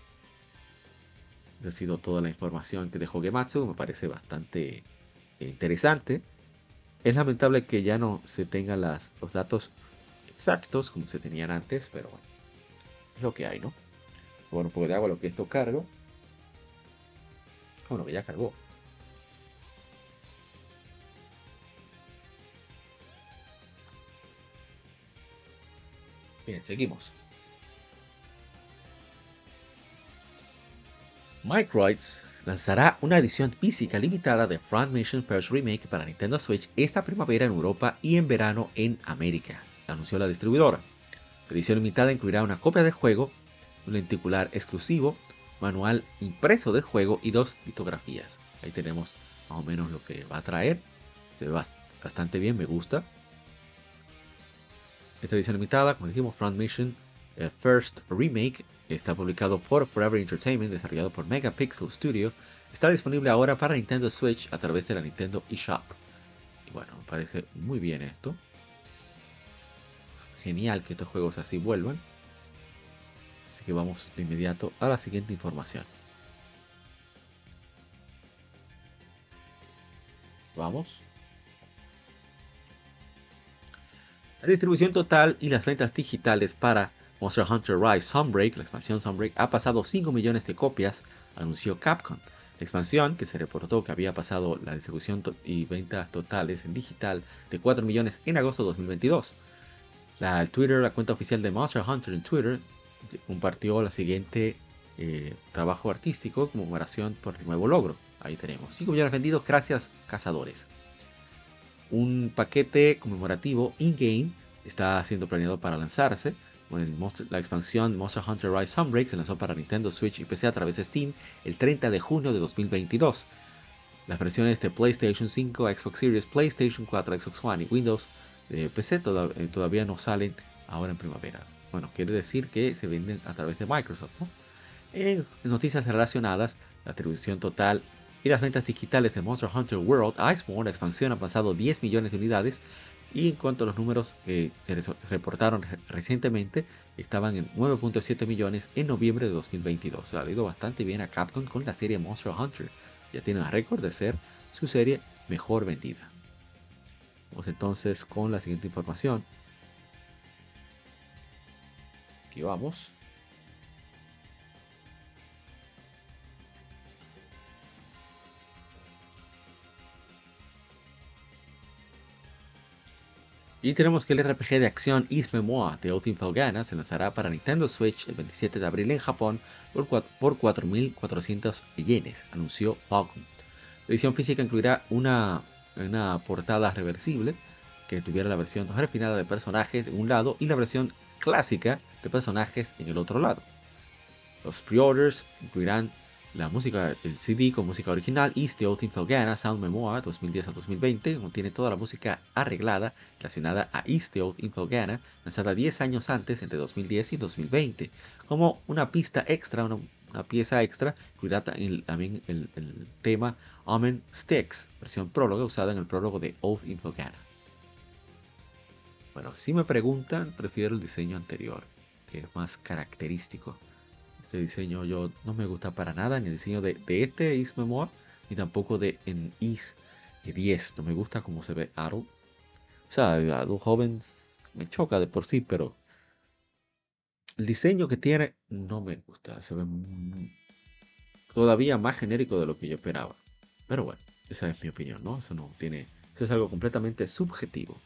Esa ha sido toda la información que dejó Gematsu, me parece bastante interesante. Es lamentable que ya no se tengan los datos exactos como se tenían antes, pero bueno, es lo que hay, ¿no? Bueno, un poco de agua, lo que esto cargo. Bueno, que ya cargó. Bien, seguimos. Microids lanzará una edición física limitada de Front Mission First Remake para Nintendo Switch esta primavera en Europa y en verano en América, anunció la distribuidora. La edición limitada incluirá una copia del juego, un lenticular exclusivo, manual impreso del juego y dos litografías. Ahí tenemos más o menos lo que va a traer. Se ve bastante bien, me gusta. Esta edición limitada, como dijimos, Front Mission eh, First Remake está publicado por Forever Entertainment, desarrollado por Megapixel Studio, está disponible ahora para Nintendo Switch a través de la Nintendo eShop. Y bueno, me parece muy bien esto. Genial que estos juegos así vuelvan. Así que vamos de inmediato a la siguiente información. Vamos. La distribución total y las ventas digitales para Monster Hunter Rise Sunbreak, la expansión Sunbreak, ha pasado 5 millones de copias, anunció Capcom. La expansión, que se reportó que había pasado la distribución y ventas totales en digital de 4 millones en agosto de 2022. La Twitter, la cuenta oficial de Monster Hunter en Twitter, compartió la siguiente eh, trabajo artístico como conmemoración por el nuevo logro. Ahí tenemos 5 millones vendidos gracias cazadores. Un paquete conmemorativo in-game está siendo planeado para lanzarse la expansión Monster Hunter Rise Sunbreak se lanzó para Nintendo Switch y PC a través de Steam el 30 de junio de 2022. Las versiones de PlayStation 5, Xbox Series, PlayStation 4, Xbox One y Windows de PC eh, todavía no salen ahora en primavera. Bueno, quiere decir que se venden a través de Microsoft. En noticias relacionadas, la atribución total las ventas digitales de Monster Hunter World Iceborne, la expansión, ha pasado 10 millones de unidades Y en cuanto a los números que se reportaron recientemente, estaban en 9.7 millones en noviembre de 2022. O sea, ha ido bastante bien a Capcom con la serie Monster Hunter. Ya tiene el récord de ser su serie mejor vendida. Vamos entonces con la siguiente información. Aquí vamos. Y tenemos que el RPG de acción Is Memoir de Ultimate Falgana se lanzará para Nintendo Switch el 27 de abril en Japón por 4.400 yenes, anunció Falcon. La edición física incluirá una, una portada reversible que tuviera la versión refinada de personajes en un lado y la versión clásica de personajes en el otro lado. Los pre-orders incluirán la música, el CD con música original East the Old Sound Memoir 2010 a 2020 contiene toda la música arreglada relacionada a East the Old lanzada 10 años antes entre 2010 y 2020 como una pista extra, una, pieza extra incluirá también el, tema Omen Sticks versión prólogo usada en el prólogo de Old Felgana bueno, si me preguntan prefiero el diseño anterior que es más característico este diseño yo no me gusta para nada, ni el diseño de, este Is Memoir, ni tampoco de en Is 10. No me gusta cómo se ve Aro. O sea, a los jóvenes me choca de por sí, pero el diseño que tiene no me gusta. Se ve todavía más genérico de lo que yo esperaba. Pero bueno, esa es mi opinión, ¿no? Eso no tiene. Eso es algo completamente subjetivo.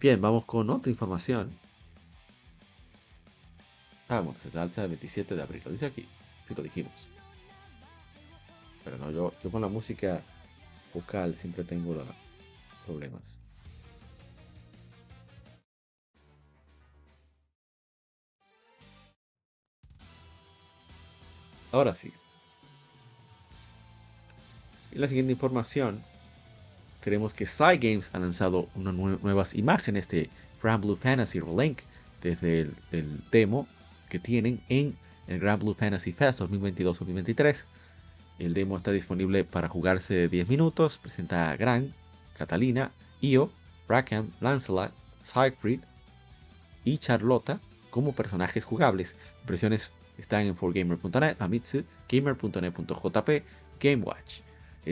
Bien, vamos con otra información. Ah, bueno, se alza el 27 de abril. Lo dice aquí. Sí, lo dijimos. Pero no, yo, con la música vocal siempre tengo problemas. Ahora sí. En la siguiente información, tenemos que Cygames ha lanzado unas nuevas imágenes de Grand Fantasy Relink desde el demo que tienen en el Grand Blue Fantasy Fest 2022-2023. El demo está disponible para jugarse 10 minutos. Presenta a Gran, Catalina, Io, Rackham, Lancelot, Siegfried y Charlotta como personajes jugables. Impresiones están en 4gamer.net, Famitsu, gamer.net.jp, GameWatch.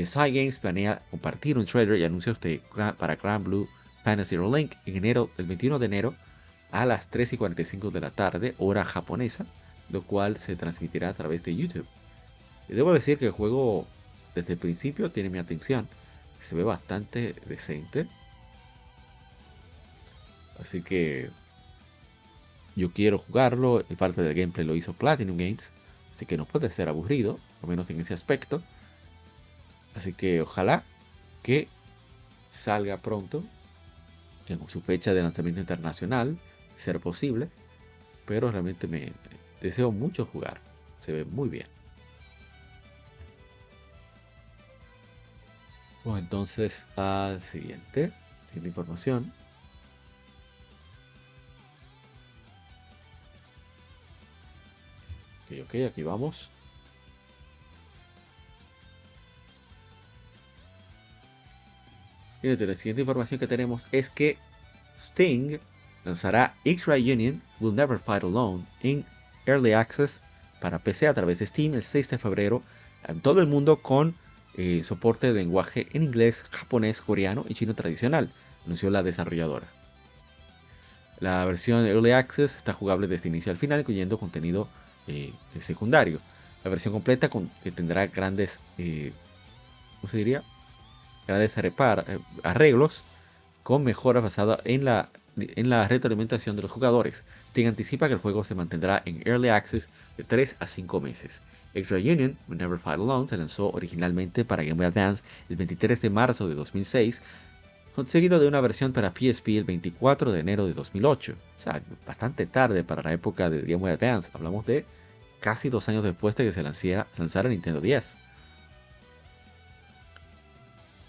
Cygames planea compartir un trailer y anuncios de, para Grand Blue Fantasy Relink en enero, el 21 de enero a las 3 y 45 de la tarde, hora japonesa, lo cual se transmitirá a través de YouTube. Y debo decir que el juego desde el principio tiene mi atención, se ve bastante decente. Así que yo quiero jugarlo, el parte del gameplay lo hizo Platinum Games, así que no puede ser aburrido, al menos en ese aspecto. Así que ojalá que salga pronto en su fecha de lanzamiento internacional ser posible, pero realmente me deseo mucho jugar. Se ve muy bien. Bueno, entonces al siguiente, siguiente información. Ok, ok, aquí vamos. Y la siguiente información que tenemos es que Sting lanzará X-Ray Union Will Never Fight Alone en Early Access para PC a través de Steam el 6 de febrero en todo el mundo con eh, soporte de lenguaje en inglés, japonés, coreano y chino tradicional, anunció la desarrolladora. La versión Early Access está jugable desde inicio al final, incluyendo contenido eh, secundario. La versión completa tendrá grandes, eh, ¿cómo se diría? Grandes arreglos con mejoras basadas en la en la retroalimentación de los jugadores. Ting anticipa que el juego se mantendrá en Early Access de 3 a 5 meses. Extra Union, Never Fight Alone, se lanzó originalmente para Game Boy Advance el 23 de marzo de 2006, seguido de una versión para PSP el 24 de enero de 2008. O sea, bastante tarde para la época de Game Boy Advance. Hablamos de casi dos años después de que se lanzara, Nintendo 10.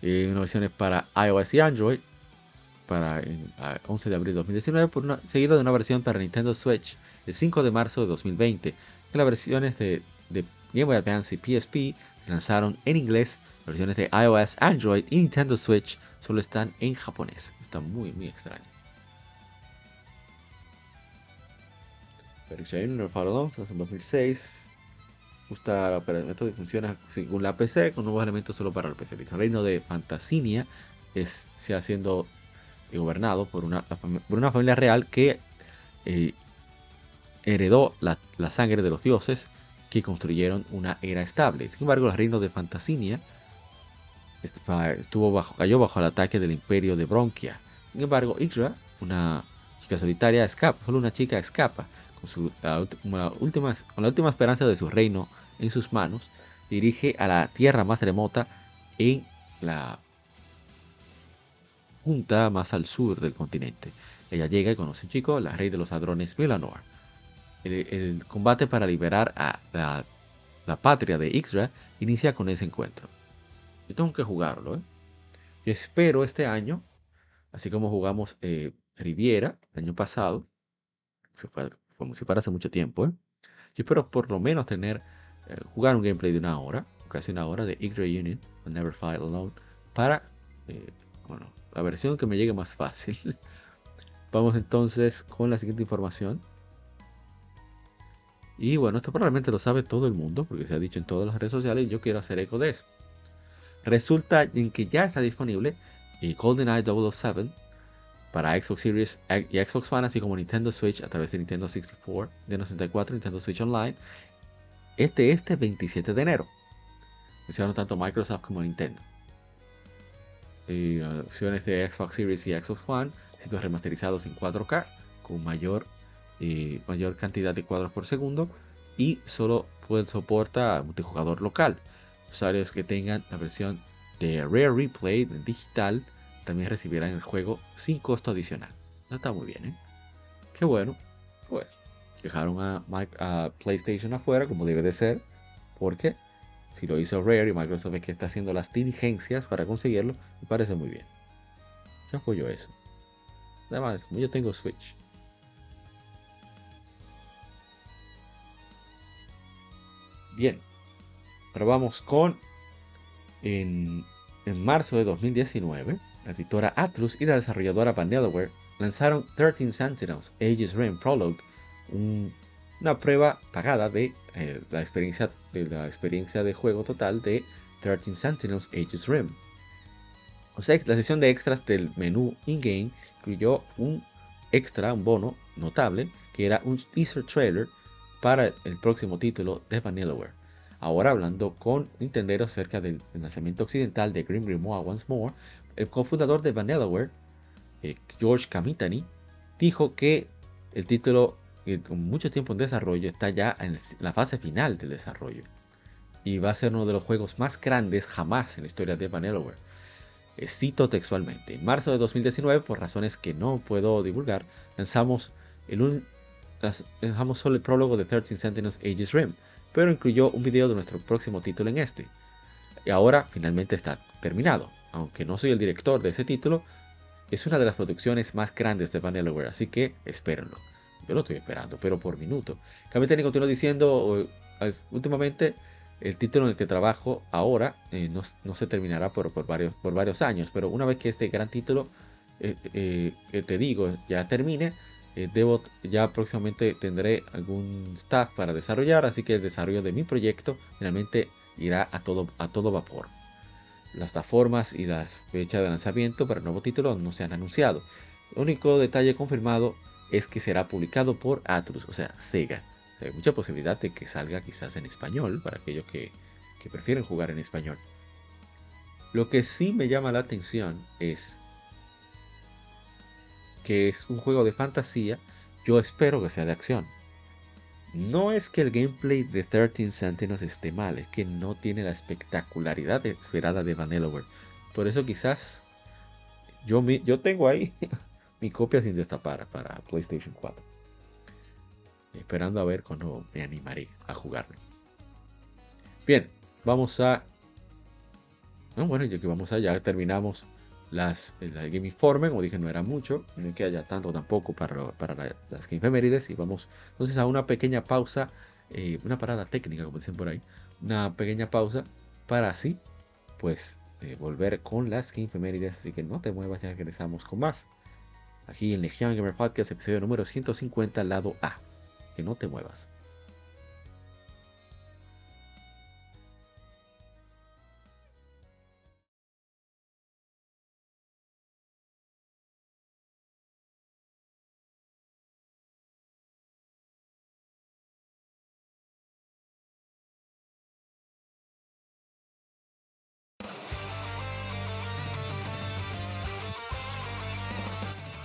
Eh, versión para iOS y Android para el 11 de abril de 2019, por una, seguido de una versión para Nintendo Switch el 5 de marzo de 2020. Que las versiones de, Game Boy Advance y PSP lanzaron en inglés versiones de iOS, Android y Nintendo Switch solo están en japonés. Está muy, muy extraño. Versión no Faro en 2006. Gusta el método funciona según la PC con nuevos elementos solo para el PC. El reino de Fantasinia es, se ha siendo gobernado por una, por una familia real que eh, heredó la, sangre de los dioses que construyeron una era estable. Sin embargo, el reino de Fantasinia estuvo bajo, cayó bajo el ataque del imperio de Bronquia. Sin embargo, Igra, una chica solitaria, escapa. Solo una chica escapa con, su, última, con la última esperanza de su reino en sus manos. Dirige a la tierra más remota en la punta más al sur del continente. Ella llega y conoce a un chico, la rey de los ladrones Milanor. El, combate para liberar a la, patria de Ixra inicia con ese encuentro. Yo tengo que jugarlo. ¿eh? Yo espero este año, así como jugamos eh, Riviera el año pasado, que fue, como si fuera hace mucho tiempo. ¿eh? Yo espero por lo menos tener, eh, jugar un gameplay de una hora, casi una hora de Ixra Union, Never Fight Alone, para, bueno, la versión que me llegue más fácil. Vamos entonces con la siguiente información. Y bueno, esto probablemente lo sabe todo el mundo porque se ha dicho en todas las redes sociales y yo quiero hacer eco de eso. Resulta en que ya está disponible el GoldenEye 007 para Xbox Series y Xbox One, así como Nintendo Switch a través de Nintendo 64, Nintendo 64, Nintendo Switch Online, este, este 27 de enero. Mencionaron tanto Microsoft como Nintendo. Opciones de Xbox Series y Xbox One, siendo remasterizados en 4K con mayor eh, mayor cantidad de cuadros por segundo y solo puede soporta multijugador local. Usuarios que tengan la versión de Rare Replay digital también recibirán el juego sin costo adicional. está muy bien, ¿eh? Qué bueno. Pues dejaron a, a, PlayStation afuera como debe de ser. Porque si lo hizo Rare y Microsoft es que está haciendo las diligencias para conseguirlo, me parece muy bien. Yo apoyo eso. Además, como yo tengo Switch, Bien, ahora vamos con. En, marzo de 2019, la editora Atlus y la desarrolladora Vanillaware lanzaron 13 Sentinels Ages Rim Prologue, una prueba pagada de, eh, la experiencia, de la experiencia de juego total de 13 Sentinels Ages Rim. O sea, la sesión de extras del menú in-game incluyó un extra, un bono notable, que era un teaser trailer para el próximo título de Vanillaware. Ahora hablando con Nintendo acerca del lanzamiento occidental de Grim Grimoire Once More, el cofundador de Vanillaware, eh, George Kamitani, dijo que el título, con mucho tiempo en desarrollo, está ya en la fase final del desarrollo. Y va a ser uno de los juegos más grandes jamás en la historia de Vanillaware. Eh, cito textualmente, en marzo de 2019, por razones que no puedo divulgar, lanzamos el un, dejamos solo el prólogo de 13 Sentinels Aegis Rim, pero incluyó un video de nuestro próximo título en este. Y ahora finalmente está terminado. Aunque no soy el director de ese título, es una de las producciones más grandes de Vanillaware, así que espérenlo. Yo lo estoy esperando, pero por minuto. Cametani continuó diciendo, últimamente, el título en el que trabajo ahora eh, no, se terminará por, varios, por varios años, pero una vez que este gran título, eh, eh, te digo, ya termine, debo, ya próximamente tendré algún staff para desarrollar, así que el desarrollo de mi proyecto finalmente irá a todo, a todo vapor. Las plataformas y las fechas de lanzamiento para el nuevo título no se han anunciado. El único detalle confirmado es que será publicado por Atlus, o sea, Sega. hay mucha posibilidad de que salga quizás en español para aquellos que, prefieren jugar en español. Lo que sí me llama la atención es que es un juego de fantasía, yo espero que sea de acción. No es que el gameplay de 13 Sentinels esté mal, es que no tiene la espectacularidad esperada de Vanillaware. Por eso quizás yo, yo tengo ahí mi copia sin destapar para PlayStation 4. Esperando a ver cuando me animaré a jugarlo. Bien, vamos a... bueno, ya que vamos allá, terminamos las, el Game Informe, como dije, no era mucho, no que haya tanto tampoco para, para las Game Femérides. Y vamos entonces a una pequeña pausa, eh, una parada técnica, como dicen por ahí, una pequeña pausa para así pues volver con las Game Femérides, así que no te muevas, ya regresamos con más. Aquí en Legion Gamer Podcast, episodio número 150, lado A. Que no te muevas.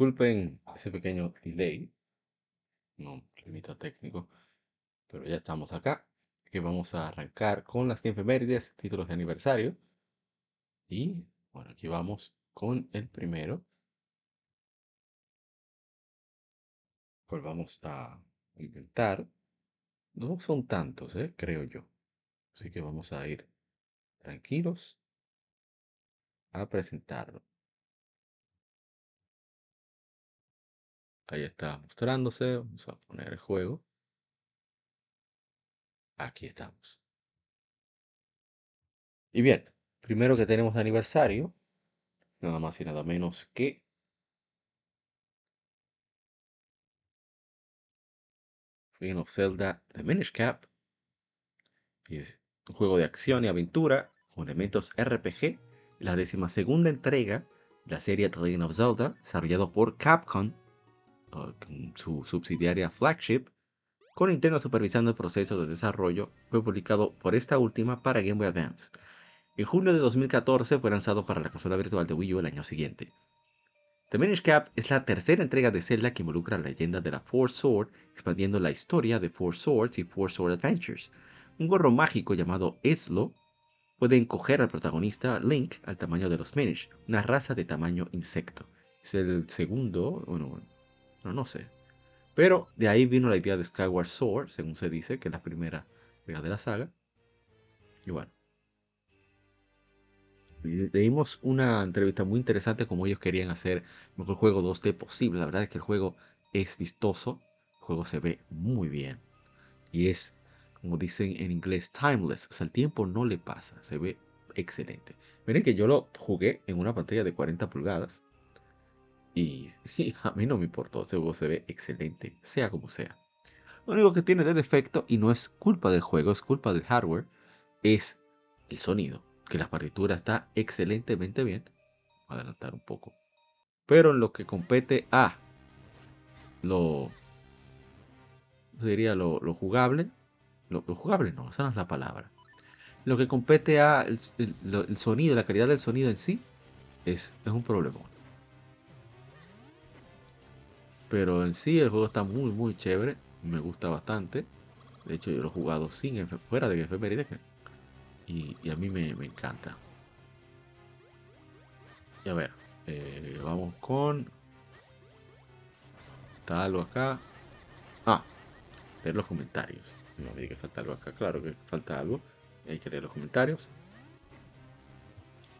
Disculpen ese pequeño delay, no limita técnico, pero ya estamos acá. Que vamos a arrancar con las efemérides, títulos de aniversario. Y bueno, aquí vamos con el primero. Pues vamos a inventar. No son tantos, ¿eh? creo yo. Así que vamos a ir tranquilos a presentarlo. Ahí está mostrándose. Vamos a poner el juego. Aquí estamos. Y bien, primero que tenemos aniversario, nada más y nada menos que Legend of Zelda The Minish Cap. es un juego de acción y aventura con elementos RPG, la segunda entrega de la serie The Legend of Zelda, desarrollado por Capcom su subsidiaria Flagship, con Nintendo supervisando el proceso de desarrollo, fue publicado por esta última para Game Boy Advance. En junio de 2014 fue lanzado para la consola virtual de Wii U el año siguiente. The Minish Cap es la tercera entrega de Zelda que involucra la leyenda de la Four Sword, expandiendo la historia de Four Swords y Four Sword Adventures. Un gorro mágico llamado Eslo puede encoger al protagonista Link al tamaño de los Minish, una raza de tamaño insecto. Es el segundo, bueno, no, no sé. Pero de ahí vino la idea de Skyward Sword, según se dice, que es la primera de la saga. Y bueno. Leímos una entrevista muy interesante como ellos querían hacer mejor juego 2D posible. La verdad es que el juego es vistoso, el juego se ve muy bien. Y es, como dicen en inglés, timeless. O sea, el tiempo no le pasa, se ve excelente. Miren que yo lo jugué en una pantalla de 40 pulgadas. Y, a mí no me importó, ese juego se ve excelente, sea como sea. Lo único que tiene de defecto, y no es culpa del juego, es culpa del hardware, es el sonido. Que la partitura está excelentemente bien. Voy a adelantar un poco. Pero en lo que compete a lo. Sería lo, jugable. Lo, jugable no, esa no es la palabra. Lo que compete a el, sonido, la calidad del sonido en sí, es, es un problema. Pero en sí el juego está muy, muy chévere. Me gusta bastante. De hecho, yo lo he jugado sin fuera de efeméride. Y, y a mí me, encanta. Y a ver, eh, vamos con. Está algo acá. Ah, leer los comentarios. No me diga que falta algo acá. Claro que falta algo. Hay que leer los comentarios.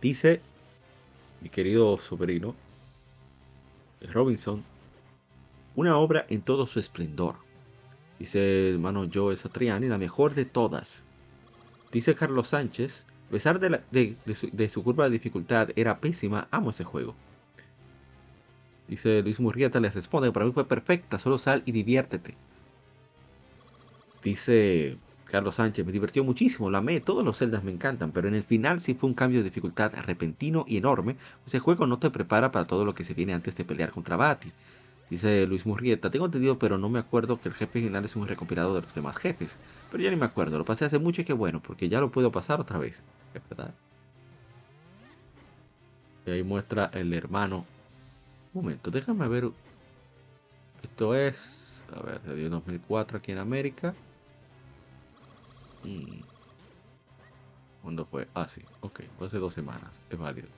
Dice mi querido sobrino Robinson una obra en todo su esplendor. Dice hermano Joe Satriani, la mejor de todas. Dice Carlos Sánchez, a pesar de, su, curva de dificultad, era pésima, amo ese juego. Dice Luis Murrieta, le responde, para mí fue perfecta, solo sal y diviértete. Dice Carlos Sánchez, me divirtió muchísimo, la amé, todos los celdas me encantan, pero en el final sí fue un cambio de dificultad repentino y enorme. Ese juego no te prepara para todo lo que se viene antes de pelear contra Bati. Dice Luis Murrieta, tengo entendido, pero no me acuerdo que el jefe final es un recopilado de los demás jefes. Pero ya ni me acuerdo, lo pasé hace mucho y qué bueno, porque ya lo puedo pasar otra vez. Es verdad. Y ahí muestra el hermano. Un momento, déjame ver. Esto es. A ver, se dio 2004 aquí en América. Mm. ¿Cuándo fue? Ah, sí, ok, fue hace dos semanas, es válido.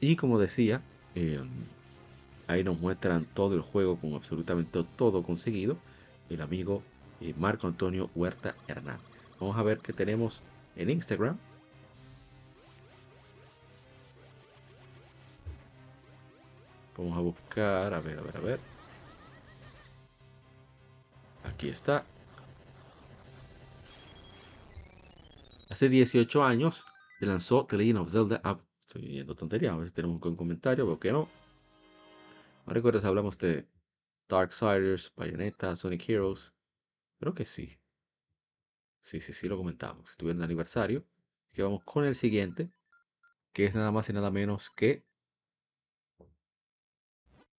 Y como decía, eh, Ahí nos muestran todo el juego con absolutamente todo conseguido. El amigo eh, Marco Antonio Huerta Hernán. Vamos a ver qué tenemos en Instagram. Vamos a buscar, a ver, a ver, a ver. Aquí está. Hace 18 años se lanzó The Legend of Zelda. Ah, estoy viendo tontería. A ver si tenemos un comentario. Veo que no. No recuerdo si hablamos de Darksiders, Bayonetta, Sonic Heroes. Creo que sí. Sí, sí, sí, lo comentamos. Estuve en el aniversario. que vamos con el siguiente. Que es nada más y nada menos que.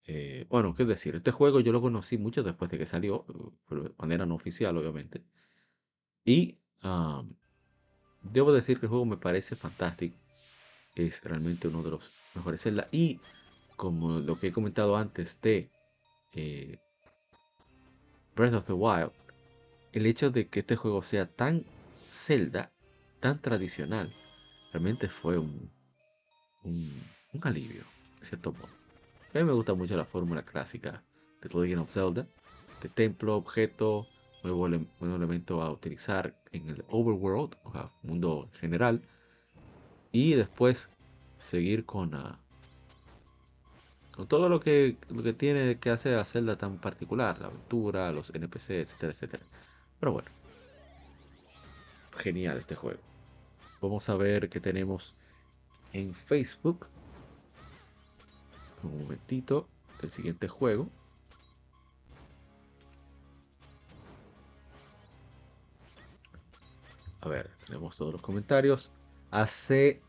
Eh, bueno, qué decir, este juego yo lo conocí mucho después de que salió, de manera no oficial, obviamente. Y debo decir que el juego me parece fantástico. Es realmente uno de los mejores Zelda. Y como lo que he comentado antes de eh, Breath of the Wild, el hecho de que este juego sea tan Zelda, tan tradicional, realmente fue un, un, alivio, de cierto modo. A mí me gusta mucho la fórmula clásica de The Legend of Zelda, de templo, objeto, nuevo, elemento a utilizar en el overworld, o sea, mundo general, y después seguir con... Uh, todo lo que, lo que tiene que hacer a Zelda tan particular, la aventura, los NPC, etcétera, etcétera. Pero bueno, genial este juego. Vamos a ver qué tenemos en Facebook. Un momentito, el siguiente juego. A ver, tenemos todos los comentarios. Hace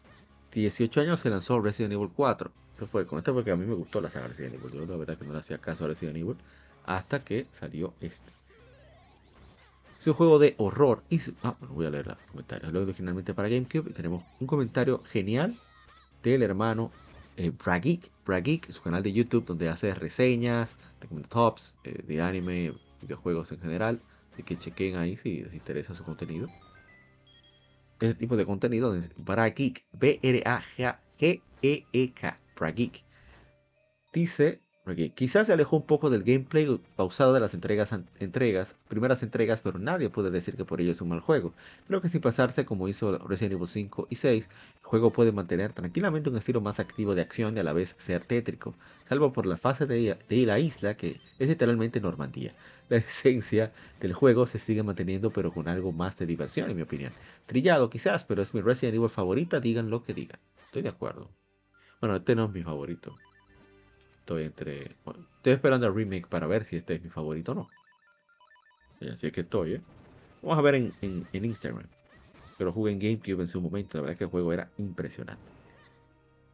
18 años se lanzó Resident Evil 4 fue con este porque a mí me gustó la saga Resident Evil. Yo la verdad que no le hacía caso a Resident Evil hasta que salió este. Es un juego de horror. Y ah, bueno, voy a leer los comentarios. Lo originalmente para GameCube. Y tenemos un comentario genial del hermano eh, Bragik, su canal de YouTube, donde hace reseñas, tops eh, de anime, videojuegos en general. Así que chequen ahí si les interesa su contenido. Este tipo de contenido es Bragik, B-R-A-G-E-E-K, Bragik. Dice porque quizás se alejó un poco del gameplay pausado de las entregas, primeras entregas, pero nadie puede decir que por ello es un mal juego. Creo que sin pasarse como hizo Resident Evil 5 y 6, el juego puede mantener tranquilamente un estilo más activo de acción y a la vez ser tétrico, salvo por la fase de, de la isla que es literalmente Normandía. La esencia del juego se sigue manteniendo pero con algo más de diversión en mi opinión. Trillado quizás, pero es mi Resident Evil favorita, digan lo que digan. Estoy de acuerdo. Bueno, este no es mi favorito estoy entre. estoy esperando el remake para ver si este es mi favorito o no. Así que estoy, ¿eh? Vamos a ver en, en, Instagram. Pero jugué en GameCube en su momento. La verdad es que el juego era impresionante.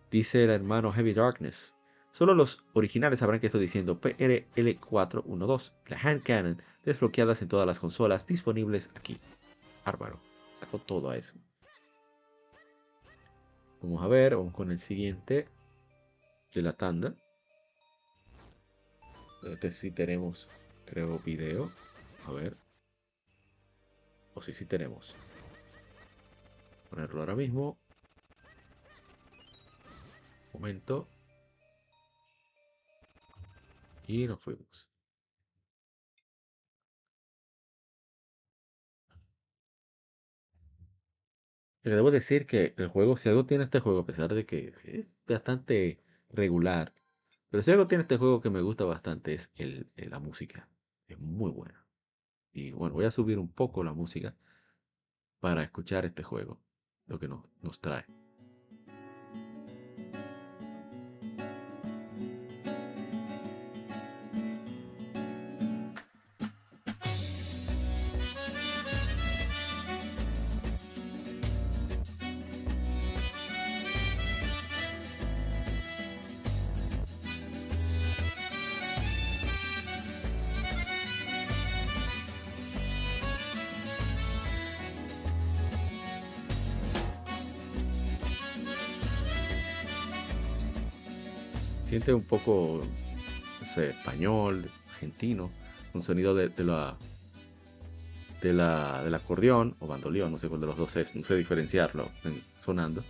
Dice el hermano Heavy Darkness. Solo los originales sabrán que estoy diciendo PRL412. La hand cannon desbloqueadas en todas las consolas disponibles aquí. Bárbaro. Saco todo a eso. Vamos a ver, vamos con el siguiente de la tanda. Este sí tenemos, creo, video. A ver. O sí, sí tenemos. Ponerlo ahora mismo. Momento. Y nos fuimos. Debo decir que el juego, si algo tiene este juego, a pesar de que es bastante regular, pero si algo tiene este juego que me gusta bastante es el, la música. Es muy buena. Y bueno, voy a subir un poco la música para escuchar este juego, lo que nos, nos trae. Un poco, no sé, español, argentino, un sonido de, la de la, del acordeón o bandoleón, no sé cuál de los dos es, no sé diferenciarlo sonando,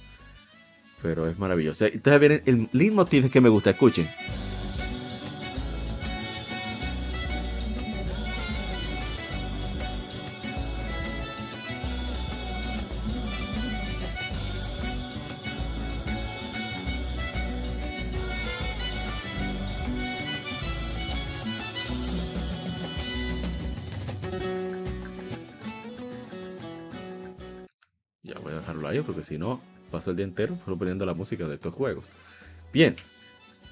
pero es maravilloso. Entonces viene el leitmotiv que me gusta, escuchen. Porque si no, paso el día entero solo poniendo la música de estos juegos. Bien,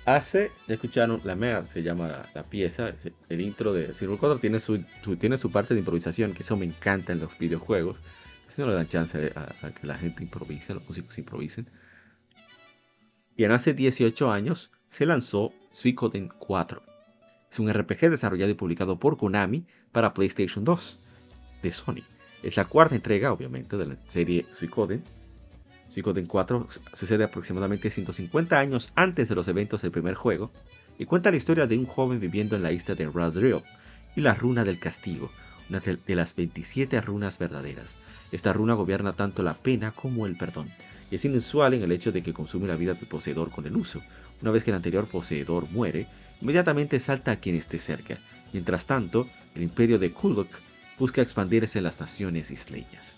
hace, ya escucharon, la MEA se llama la, pieza, el intro de Silver 4 tiene su, tiene su parte de improvisación, que eso me encanta en los videojuegos. Si no le dan chance a, que la gente improvise, los músicos improvisen. Y en hace 18 años se lanzó Suicoden 4. Es un RPG desarrollado y publicado por Konami para PlayStation 2 de Sony. Es la cuarta entrega, obviamente, de la serie Suicoden. Suicoden 4 sucede aproximadamente 150 años antes de los eventos del primer juego y cuenta la historia de un joven viviendo en la isla de Razriel y la runa del castigo, una de las 27 runas verdaderas. Esta runa gobierna tanto la pena como el perdón, y es inusual en el hecho de que consume la vida del poseedor con el uso. Una vez que el anterior poseedor muere, inmediatamente salta a quien esté cerca. Mientras tanto, el imperio de Kuluk busca expandirse en las naciones isleñas.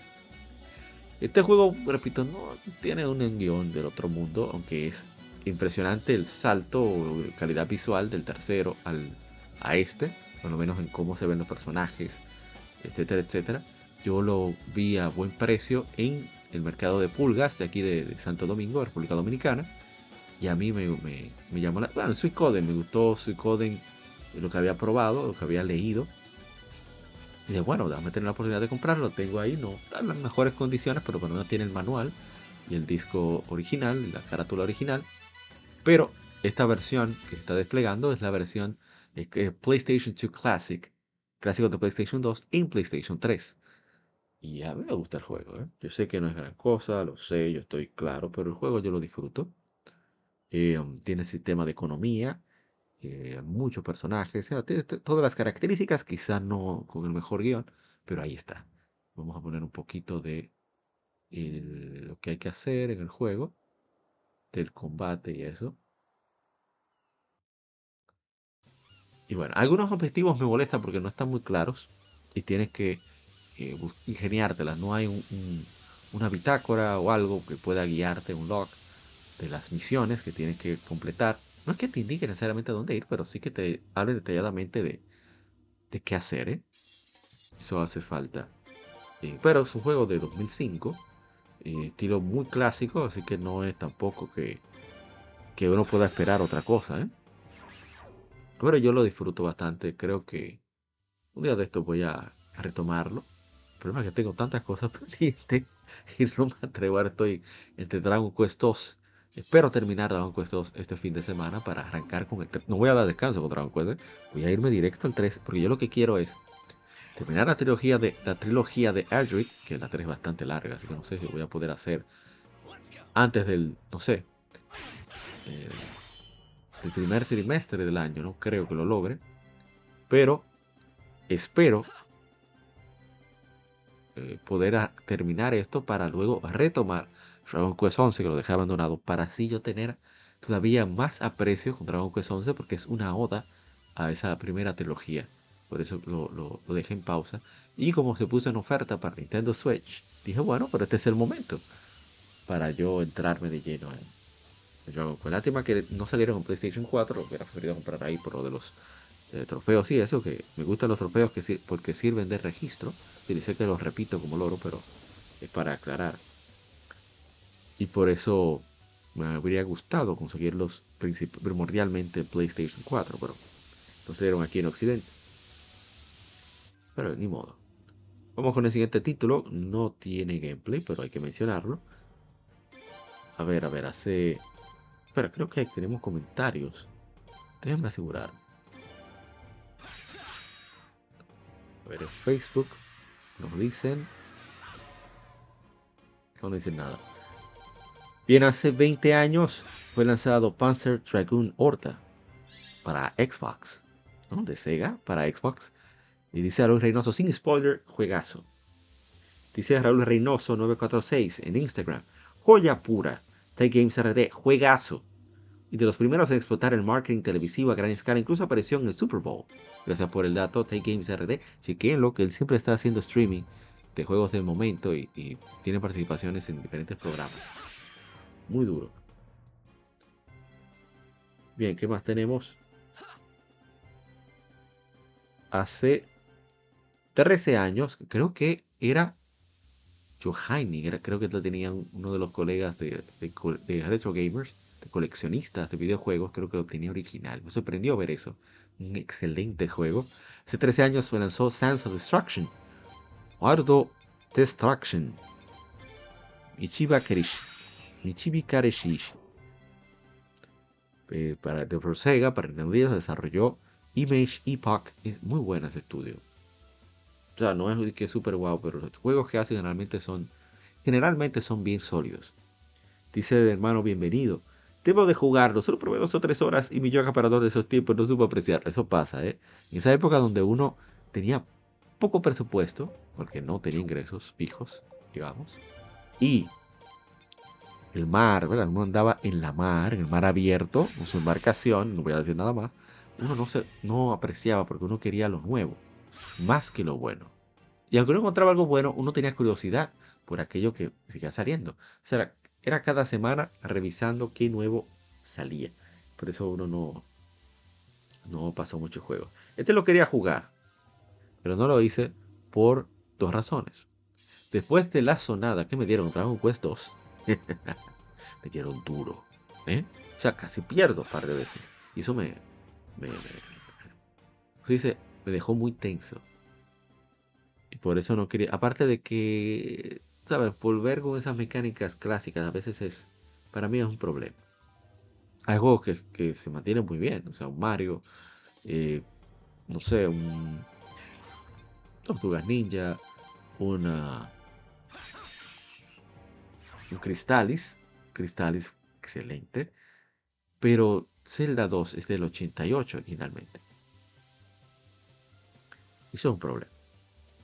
Este juego, repito, no tiene un guion del otro mundo, aunque es impresionante el salto o calidad visual del tercero al, a este, por lo menos en cómo se ven los personajes, etcétera, etcétera. Yo lo vi a buen precio en el mercado de pulgas de aquí de, Santo Domingo, República Dominicana. Y a mí me, me, llamó la... Bueno, Suicoden, me gustó Suicoden, lo que había probado, lo que había leído. Y de bueno, déjame tener la oportunidad de comprarlo. Tengo ahí, no en las mejores condiciones, pero cuando no tiene el manual y el disco original, la carátula original. Pero esta versión que está desplegando es la versión eh, PlayStation 2 Classic clásicos de PlayStation 2 en PlayStation 3. Y a mí me gusta el juego, ¿eh? Yo sé que no es gran cosa, lo sé, yo estoy claro, pero el juego yo lo disfruto. Eh, tiene sistema de economía, eh, muchos personajes, tiene todas las características, quizá no con el mejor guion, pero ahí está. Vamos a poner un poquito de lo que hay que hacer en el juego, del combate y eso. Y bueno, algunos objetivos me molestan porque no están muy claros y tienes que eh, ingeniártelas. No hay una bitácora o algo que pueda guiarte, un log de las misiones que tienes que completar. No es que te indique necesariamente a dónde ir, pero sí que te hable detalladamente de, de qué hacer. ¿eh? Eso hace falta. Eh, pero es un juego de 2005, eh, estilo muy clásico, así que no es tampoco que, que uno pueda esperar otra cosa. ¿eh? Pero yo lo disfruto bastante, creo que un día de esto voy a, retomarlo. El problema es que tengo tantas cosas pendientes y no me atrevo. Ahora estoy entre Dragon Quest 2. Espero terminar Dragon Quest 2 este fin de semana para arrancar con el 3. No voy a dar descanso con Dragon Quest. ¿eh? Voy a irme directo al 3 porque yo lo que quiero es terminar la trilogía de la trilogía de Adric, que la 3 es bastante larga, así que no sé si voy a poder hacer antes del, no sé, eh, el primer trimestre del año. No creo que lo logre. Pero espero eh, poder terminar esto para luego retomar Dragon Quest 11 que lo dejé abandonado para así yo tener todavía más aprecio con Dragon Quest 11 porque es una oda a esa primera trilogía. Por eso lo, lo, dejé en pausa. Y como se puso en oferta para Nintendo Switch, dije, bueno, pero este es el momento para yo entrarme de lleno en, yo, pues lástima que no salieron en PlayStation 4, hubiera preferido comprar ahí por lo de los eh, trofeos y eso, que me gustan los trofeos que porque sirven de registro. Y dice que los repito como loro, pero es para aclarar. Y por eso me habría gustado conseguirlos primordialmente en PlayStation 4, pero no se dieron aquí en Occidente. Pero ni modo. Vamos con el siguiente título. No tiene gameplay, pero hay que mencionarlo. A ver, a ver, hace Espera, creo que tenemos comentarios. Déjenme asegurar. A ver, es Facebook. Nos dicen. No dicen nada. Bien, hace 20 años fue lanzado Panzer Dragoon Horta para Xbox. ¿no? De Sega para Xbox. Y dice Raúl Reynoso, sin spoiler, juegazo. Dice Raúl Reynoso 946 en Instagram. Joya pura. Tech Games RD, juegazo. Y de los primeros en explotar el marketing televisivo a gran escala, incluso apareció en el Super Bowl. Gracias por el dato, Tech Games RD. Chequenlo, que él siempre está haciendo streaming de juegos del momento y, tiene participaciones en diferentes programas. Muy duro. Bien, ¿qué más tenemos? Hace 13 años, creo que era Johanny, creo que lo tenía uno de los colegas de, Retro Gamers, de coleccionistas de videojuegos, creo que lo tenía original. Me sorprendió ver eso. Un excelente juego. Hace 13 años se lanzó Sands of Destruction. Ardo Destruction. Michiba Karish. Michibi Kareshish. Eh, para de Sega, para Nintendo se desarrolló Image Epoch. Es muy buena ese estudio. O sea, no es que es super guau, pero los juegos que hacen generalmente son, generalmente son bien sólidos. Dice el hermano, bienvenido. Debo de jugarlo, solo probé dos o tres horas y mi yo acaparador de esos tiempos no supo apreciar. Eso pasa, ¿eh? En esa época donde uno tenía poco presupuesto, porque no tenía ingresos fijos, digamos, y el mar, ¿verdad? Uno andaba en la mar, en el mar abierto, con su embarcación, no voy a decir nada más, uno no, se, no apreciaba porque uno quería lo nuevo más que lo bueno. Y aunque no encontraba algo bueno, uno tenía curiosidad por aquello que seguía saliendo. O sea, era cada semana revisando qué nuevo salía. Por eso uno no, no pasó mucho juego. Este lo quería jugar, pero no lo hice por dos razones. Después de la sonada que me dieron Dragon Quest 2, me dieron duro. ¿eh? O sea, casi pierdo un par de veces. Y eso me, me, me, dice, me dejó muy tenso. Y por eso no quería. Aparte de que, ¿sabes? Volver con esas mecánicas clásicas a veces es. Para mí es un problema. Hay juegos que, se mantienen muy bien. O sea, un Mario. Eh, no sé, un. Tortugas Ninja, una un Cristalis, Cristalis excelente, pero Zelda 2 es del 88 originalmente. Eso es un problema.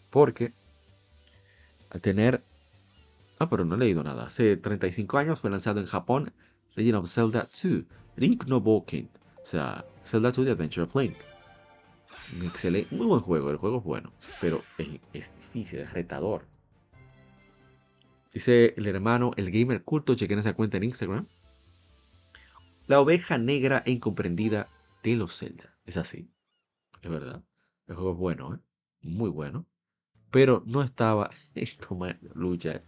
Porque al tener... Ah, pero no he leído nada. Hace 35 años fue lanzado en Japón Legend of Zelda 2, Link no Boken. O sea, Zelda 2 The Adventure of Link. Un excelente, muy buen juego, el juego es bueno, pero es difícil, es retador. Dice el hermano, el gamer culto, chequen esa cuenta en Instagram. La oveja negra e incomprendida de los Zelda. Es así. Es verdad. El juego es bueno, ¿eh? Muy bueno. Pero no estaba en toma lucha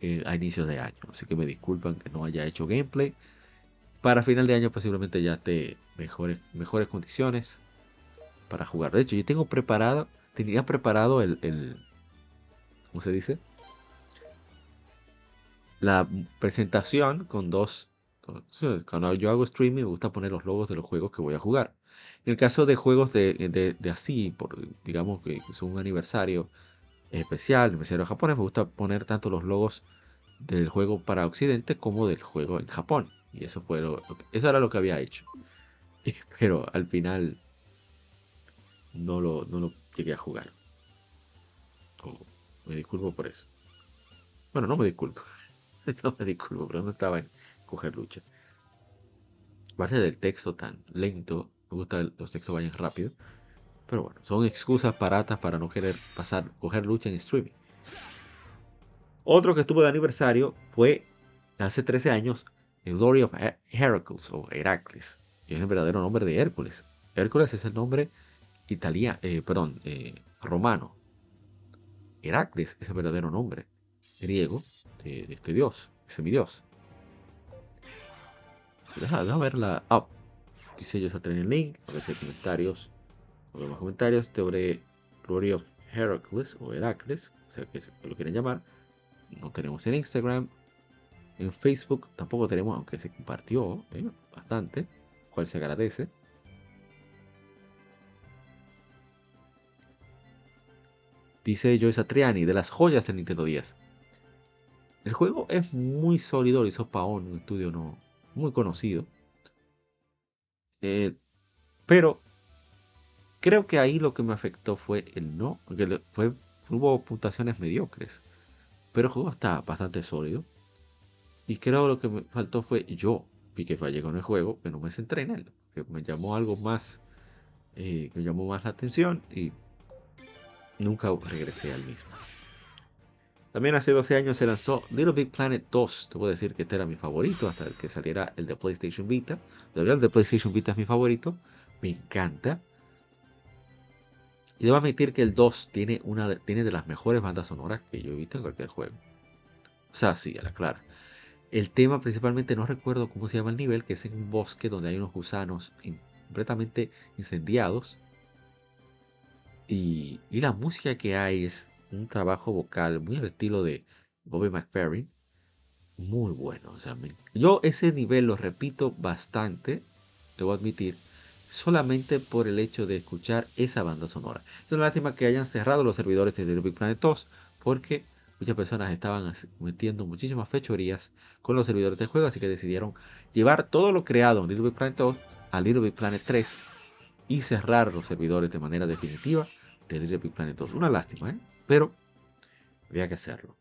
eh, a inicios de año. Así que me disculpan que no haya hecho gameplay. Para final de año posiblemente ya esté mejores, mejores condiciones para jugar. De hecho, yo tengo preparado, tenía preparado el, el ¿cómo se dice? La presentación con dos cuando yo hago streaming me gusta poner los logos de los juegos que voy a jugar. En el caso de juegos de, así, por, digamos que es un aniversario especial, aniversario japonés, me gusta poner tanto los logos del juego para Occidente como del juego en Japón. Y eso fue lo, eso era lo que había hecho. Pero al final no lo, no lo llegué a jugar. Me disculpo por eso. Bueno, no me disculpo. No me disculpo, pero no estaba en, coger lucha. Parte del texto tan lento, me gusta que los textos vayan rápido. Pero bueno, son excusas baratas para no querer pasar, coger lucha en streaming. Otro que estuvo de aniversario fue hace 13 años el Glory of Heracles o Heracles. Y es el verdadero nombre de Hércules. Hércules es el nombre italiano, eh, perdón, eh, romano. Heracles es el verdadero nombre griego de, este dios, semidios. Deja, deja ver la app. Dice yo tener el link. A hay comentarios. A ver más comentarios sobre Glory of Heracles o Heracles. O sea que lo quieren llamar. No tenemos en Instagram. En Facebook tampoco tenemos, aunque se compartió ¿eh? bastante. Cual se agradece. Dice Joyce Satriani, de las joyas del Nintendo 10. El juego es muy sólido, hizo Paon, un estudio no, muy conocido. Eh, pero creo que ahí lo que me afectó fue el no, porque fue, hubo puntuaciones mediocres. Pero el juego está bastante sólido. Y creo que lo que me faltó fue yo, y que fallé con el juego, que no me centré en él. Que me llamó algo más, eh, que me llamó más la atención y nunca regresé al mismo. También hace 12 años se lanzó Little Big Planet 2. Te puedo decir que este era mi favorito hasta que saliera el de PlayStation Vita. Todavía el de PlayStation Vita es mi favorito. Me encanta. Y debo admitir que el 2 tiene una tiene de las mejores bandas sonoras que yo he visto en cualquier juego. O sea, sí, a la clara. El tema principalmente no recuerdo cómo se llama el nivel, que es en un bosque donde hay unos gusanos completamente incendiados. Y la música que hay es un trabajo vocal muy al estilo de Bobby McFerrin. Muy bueno. O sea, yo ese nivel lo repito bastante, debo admitir, solamente por el hecho de escuchar esa banda sonora. Es una lástima que hayan cerrado los servidores de Little Big Planet 2 porque muchas personas estaban metiendo muchísimas fechorías con los servidores de juego, así que decidieron llevar todo lo creado en Little Big Planet 2 a Little Big Planet 3 y cerrar los servidores de manera definitiva de Little Big Planet 2. Una lástima, ¿eh? Pero había que hacerlo.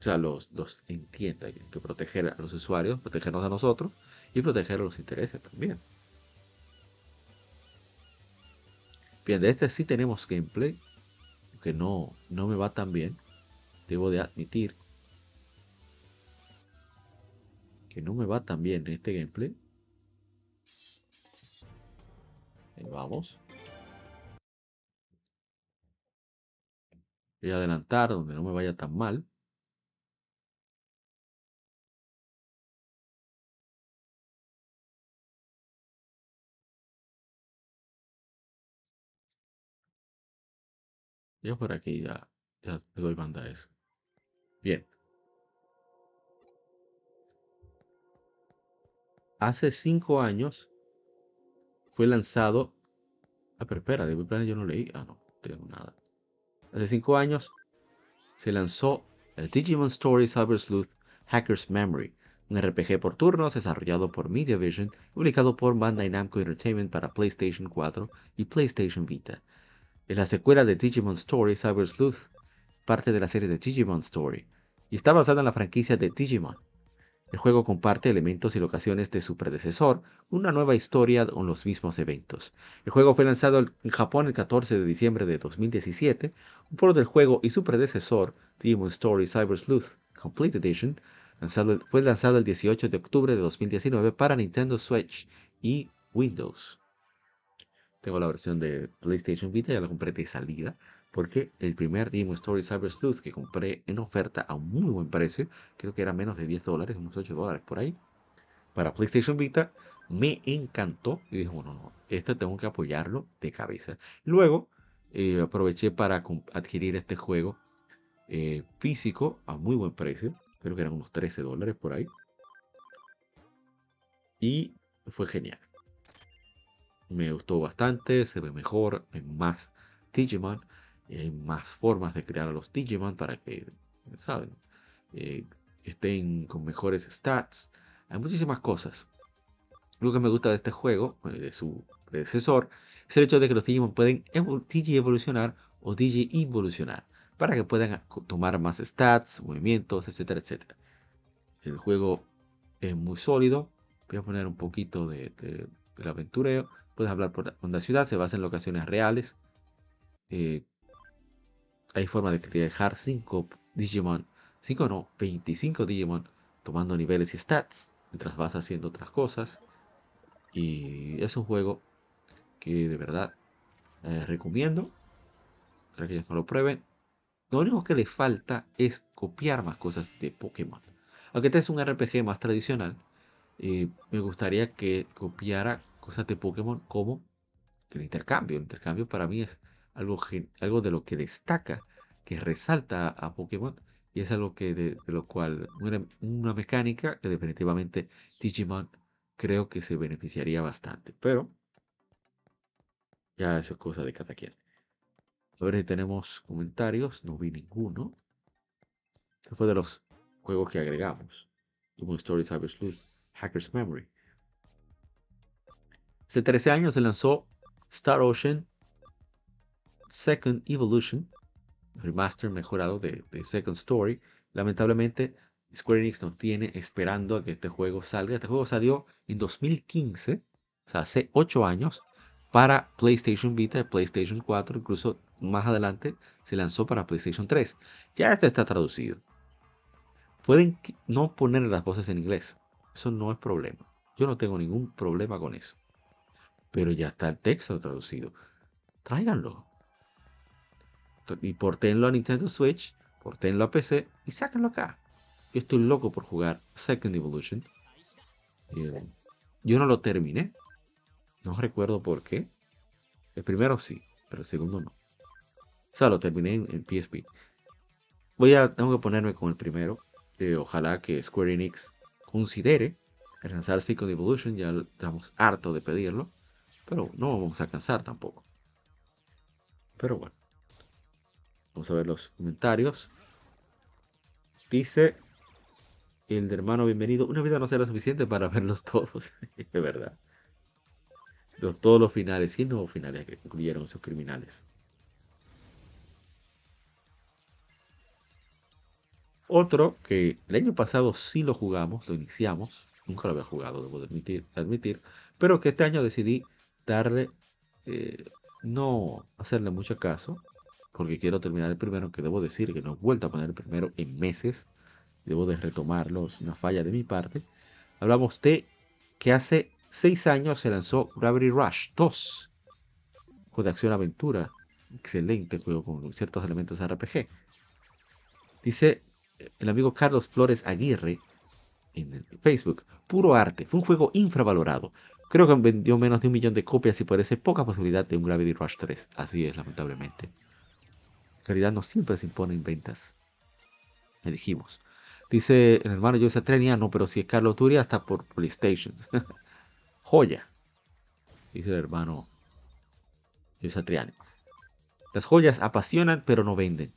O sea, los, los entienda, hay que proteger a los usuarios, protegernos a nosotros y proteger a los intereses también. Bien, de este sí tenemos gameplay, que no, no me va tan bien. Debo de admitir que no me va tan bien este gameplay. vamos. A adelantar donde no me vaya tan mal. Yo por aquí ya, ya le doy banda a eso. Bien. Hace cinco años fue lanzado. Ah, pero espera, de plan yo no leí. Ah, no, tengo nada. Hace 5 años se lanzó el Digimon Story Cyber Sleuth Hacker's Memory, un RPG por turnos desarrollado por Mediavision y publicado por Bandai Namco Entertainment para PlayStation 4 y PlayStation Vita. Es la secuela de Digimon Story Cyber Sleuth, parte de la serie de Digimon Story, y está basada en la franquicia de Digimon. El juego comparte elementos y locaciones de su predecesor, una nueva historia con los mismos eventos. El juego fue lanzado en Japón el 14 de diciembre de 2017. Un port del juego y su predecesor, Digimon Story Cyber Sleuth Complete Edition, fue lanzado el 18 de octubre de 2019 para Nintendo Switch y Windows. Tengo la versión de PlayStation Vita, ya la compré de salida porque el primer Demon Story Cyber Sleuth que compré en oferta a un muy buen precio, creo que era menos de 10 dólares, unos 8 dólares por ahí, para PlayStation Vita, me encantó y dije, bueno, no, esto tengo que apoyarlo de cabeza. Luego eh, aproveché para adquirir este juego eh, físico a muy buen precio, creo que eran unos 13 dólares por ahí. Y fue genial. Me gustó bastante, se ve mejor, en más Digimon hay más formas de crear a los Digimon para que, ¿saben? Eh, estén con mejores stats. Hay muchísimas cosas. Lo que me gusta de este juego, de su predecesor, es el hecho de que los Digimon pueden Digi evolucionar o Digi involucionar para que puedan tomar más stats, movimientos, etcétera, etcétera. El juego es muy sólido. Voy a poner un poquito de, de, aventureo. Puedes hablar por con la ciudad, se basa en locaciones reales. Eh, hay forma de dejar 5 Digimon, 5 no, 25 Digimon tomando niveles y stats mientras vas haciendo otras cosas. Y es un juego que de verdad eh, recomiendo para que ellos no lo prueben. Lo único que le falta es copiar más cosas de Pokémon. Aunque este es un RPG más tradicional, eh, me gustaría que copiara cosas de Pokémon como el intercambio. El intercambio para mí es algo, algo de lo que destaca, que resalta a Pokémon y es algo que de, lo cual una, mecánica que definitivamente Digimon creo que se beneficiaría bastante, pero ya es cosa de cada quien. A ver si tenemos comentarios, no vi ninguno. Este fue de los juegos que agregamos. Human Story Cyber Sleuth, Hacker's Memory. Hace 13 años se lanzó Star Ocean Second Evolution, remaster mejorado de, Second Story. Lamentablemente, Square Enix no tiene esperando a que este juego salga. Este juego salió en 2015, o sea, hace 8 años, para PlayStation Vita PlayStation 4. Incluso más adelante se lanzó para PlayStation 3. Ya este está traducido. Pueden no poner las voces en inglés. Eso no es problema. Yo no tengo ningún problema con eso. Pero ya está el texto traducido. Tráiganlo y portenlo a Nintendo Switch, portenlo a PC y sáquenlo acá. Yo estoy loco por jugar Second Evolution. Eh, yo no lo terminé. No recuerdo por qué. El primero sí, pero el segundo no. O sea, lo terminé en, PSP. Voy a, tengo que ponerme con el primero. ojalá que Square Enix considere lanzar Second Evolution. Ya estamos harto de pedirlo. Pero no vamos a cansar tampoco. Pero bueno. Vamos a ver los comentarios. Dice el de hermano bienvenido. Una vida no será suficiente para verlos todos. es verdad. todos los finales, y nuevos finales que incluyeron esos criminales. Otro que el año pasado sí lo jugamos, lo iniciamos. Nunca lo había jugado, debo admitir, admitir pero que este año decidí darle, eh, no hacerle mucho caso porque quiero terminar el primero, que debo decir que no he vuelto a poner el primero en meses. Debo de retomarlo, es una falla de mi parte. Hablamos de que hace seis años se lanzó Gravity Rush 2. Juego de acción-aventura. Excelente juego con ciertos elementos RPG. Dice el amigo Carlos Flores Aguirre en Facebook. Puro arte. Fue un juego infravalorado. Creo que vendió menos de un millón de copias y parece poca posibilidad de un Gravity Rush 3. Así es, lamentablemente calidad no siempre se impone en ventas. Me dijimos. Dice el hermano yo Trenia, no, pero si es Carlos Turia, está por PlayStation. Joya. Dice el hermano Yo Triani. Las joyas apasionan pero no venden.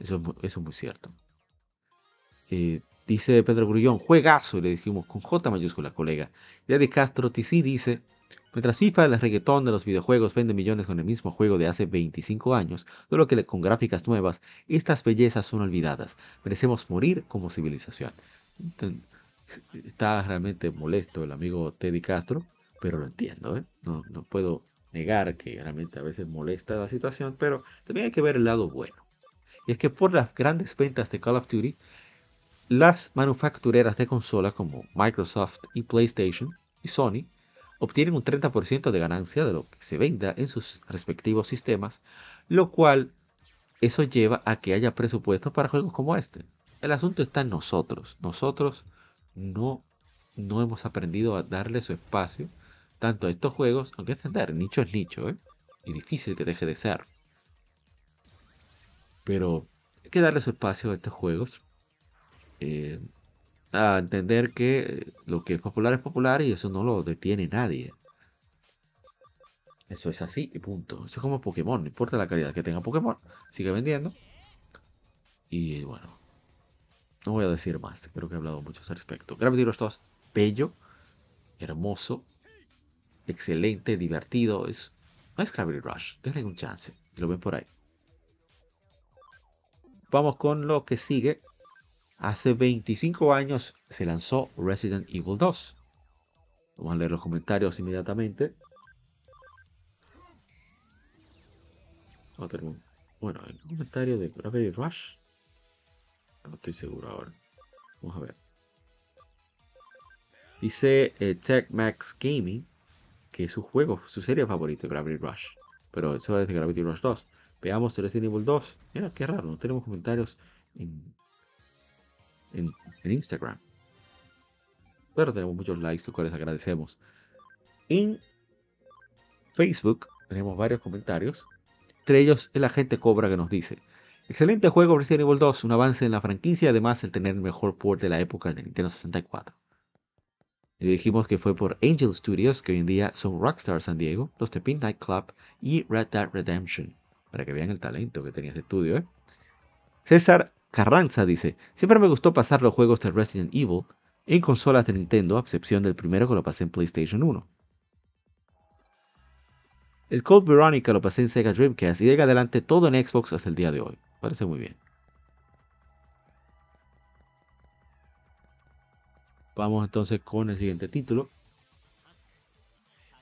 Eso, es muy cierto. Eh, dice Pedro Grullón, juegazo, le dijimos con J mayúscula, colega. Ya de Castro TC dice, mientras FIFA, el reggaetón de los videojuegos, vende millones con el mismo juego de hace 25 años, solo que con gráficas nuevas, estas bellezas son olvidadas. Merecemos morir como civilización. está realmente molesto el amigo Teddy Castro, pero lo entiendo, ¿eh? no, no puedo negar que realmente a veces molesta la situación, pero también hay que ver el lado bueno. Y es que por las grandes ventas de Call of Duty, las manufactureras de consola como Microsoft y PlayStation y Sony obtienen un 30% de ganancia de lo que se venda en sus respectivos sistemas, lo cual eso lleva a que haya presupuesto para juegos como este. El asunto está en nosotros. Nosotros no, no hemos aprendido a darle su espacio tanto a estos juegos, aunque entender, nicho es nicho, ¿eh? y difícil que deje de ser. Pero hay que darle su espacio a estos juegos. Eh, a entender que lo que es popular es popular y eso no lo detiene nadie. Eso es así y punto. Eso es como Pokémon, no importa la calidad que tenga Pokémon, sigue vendiendo. Y bueno, no voy a decir más, creo que he hablado mucho al respecto. Gravity Rush 2, bello, hermoso, excelente, divertido. Es, no es Gravity Rush, denle un chance, lo ven por ahí. Vamos con lo que sigue, Hace 25 años se lanzó Resident Evil 2. Vamos a leer los comentarios inmediatamente. Bueno, el comentario de Gravity Rush. No estoy seguro ahora. Vamos a ver. Dice eh, Tech Max Gaming que su juego, su serie favorita es Gravity Rush. Pero eso es de Gravity Rush 2. Veamos Resident Evil 2. Mira, qué raro, no tenemos comentarios en, en, Instagram. Pero tenemos muchos likes, los cuales agradecemos. En Facebook tenemos varios comentarios. Entre ellos, el agente Cobra que nos dice: Excelente juego Resident Evil 2, un avance en la franquicia, además el tener el mejor port de la época de Nintendo 64. Le dijimos que fue por Angel Studios, que hoy en día son Rockstar San Diego, los de Night Club y Red Dead Redemption. Para que vean el talento que tenía ese estudio, ¿eh? César Carranza dice, siempre me gustó pasar los juegos de Resident Evil en consolas de Nintendo, a excepción del primero que lo pasé en PlayStation 1. El Code Veronica lo pasé en Sega Dreamcast y llega adelante todo en Xbox hasta el día de hoy. Parece muy bien. Vamos entonces con el siguiente título.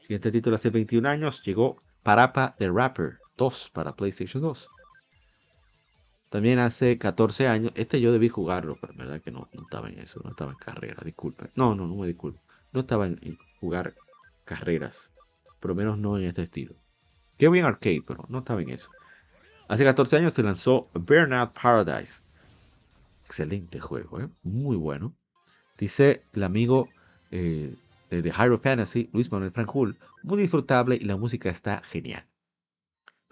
El siguiente título hace 21 años llegó Parapa the Rapper 2 para PlayStation 2. También hace 14 años, este yo debí jugarlo, pero verdad que no, estaba en eso, no estaba en carrera, disculpen. No, no, no me disculpo. No estaba en, jugar carreras, por lo menos no en este estilo. Qué bien arcade, pero no estaba en eso. Hace 14 años se lanzó Burnout Paradise. Excelente juego, ¿eh? muy bueno. Dice el amigo eh, de Hyrule Fantasy, Luis Manuel Franjul, muy disfrutable y la música está genial.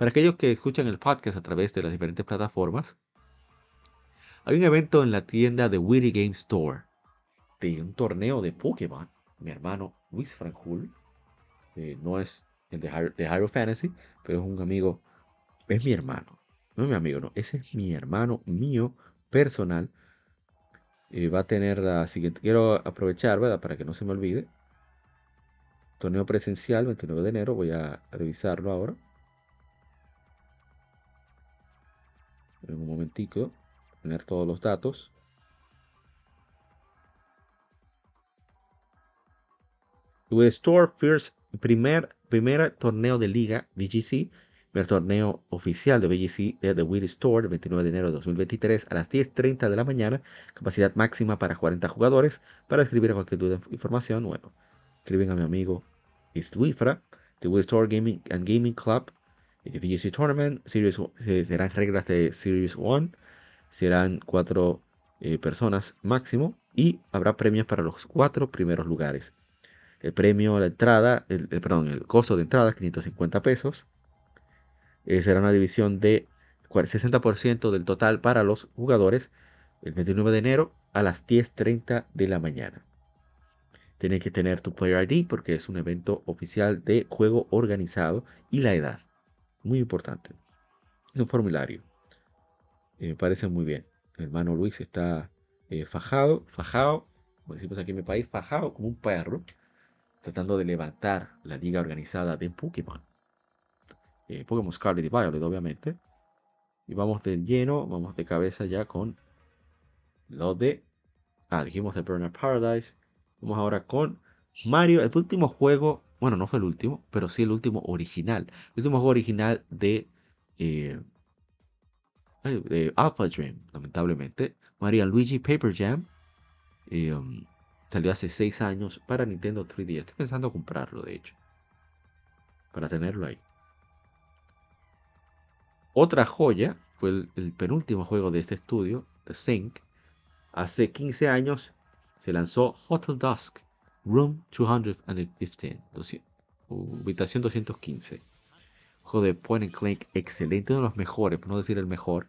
Para aquellos que escuchan el podcast a través de las diferentes plataformas, hay un evento en la tienda de Witty Game Store de un torneo de Pokémon. Mi hermano Luis Franjul, eh, no es el de Hyrule, Fantasy, pero es un amigo, es mi hermano. No es mi amigo, no, ese es mi hermano mío personal. Eh, va a tener la siguiente. Quiero aprovechar, ¿verdad? Para que no se me olvide. Torneo presencial, 29 de enero. Voy a revisarlo ahora. En un momentico, tener todos los datos. Store First, primer, primer torneo de liga VGC, primer torneo oficial de VGC de The Wii Store, el 29 de enero de 2023 a las 10.30 de la mañana, capacidad máxima para 40 jugadores. Para escribir cualquier duda de información, bueno, escriben a mi amigo Isluifra, The Wii Store Gaming and Gaming Club, VGC Tournament, Series, eh, serán reglas de Series 1, serán cuatro eh, personas máximo y habrá premios para los cuatro primeros lugares. El premio a la entrada, el, perdón, el costo de entrada 550 pesos. Eh, será una división de 60% del total para los jugadores el 29 de enero a las 10.30 de la mañana. Tienes que tener tu Player ID porque es un evento oficial de juego organizado y la edad. Muy importante. Es un formulario. Y me parece muy bien. El hermano Luis está eh, fajado, fajado, como decimos aquí en mi país, fajado como un perro, tratando de levantar la liga organizada de Pokémon. Eh, Pokémon Scarlet y Violet, obviamente. Y vamos de lleno, vamos de cabeza ya con lo de. Ah, dijimos de Burner Paradise. Vamos ahora con Mario, el último juego. Bueno, no fue el último, pero sí el último original. El último juego original de. Eh, Alpha Dream, lamentablemente. Mario Luigi Paper Jam. Um, salió hace 6 años para Nintendo 3DS. Estoy pensando comprarlo, de hecho. Para tenerlo ahí. Otra joya fue el, penúltimo juego de este estudio, The Sync. Hace 15 años se lanzó Hotel Dusk, Room 215, habitación 215. Juego de point and click excelente, uno de los mejores, por no decir el mejor.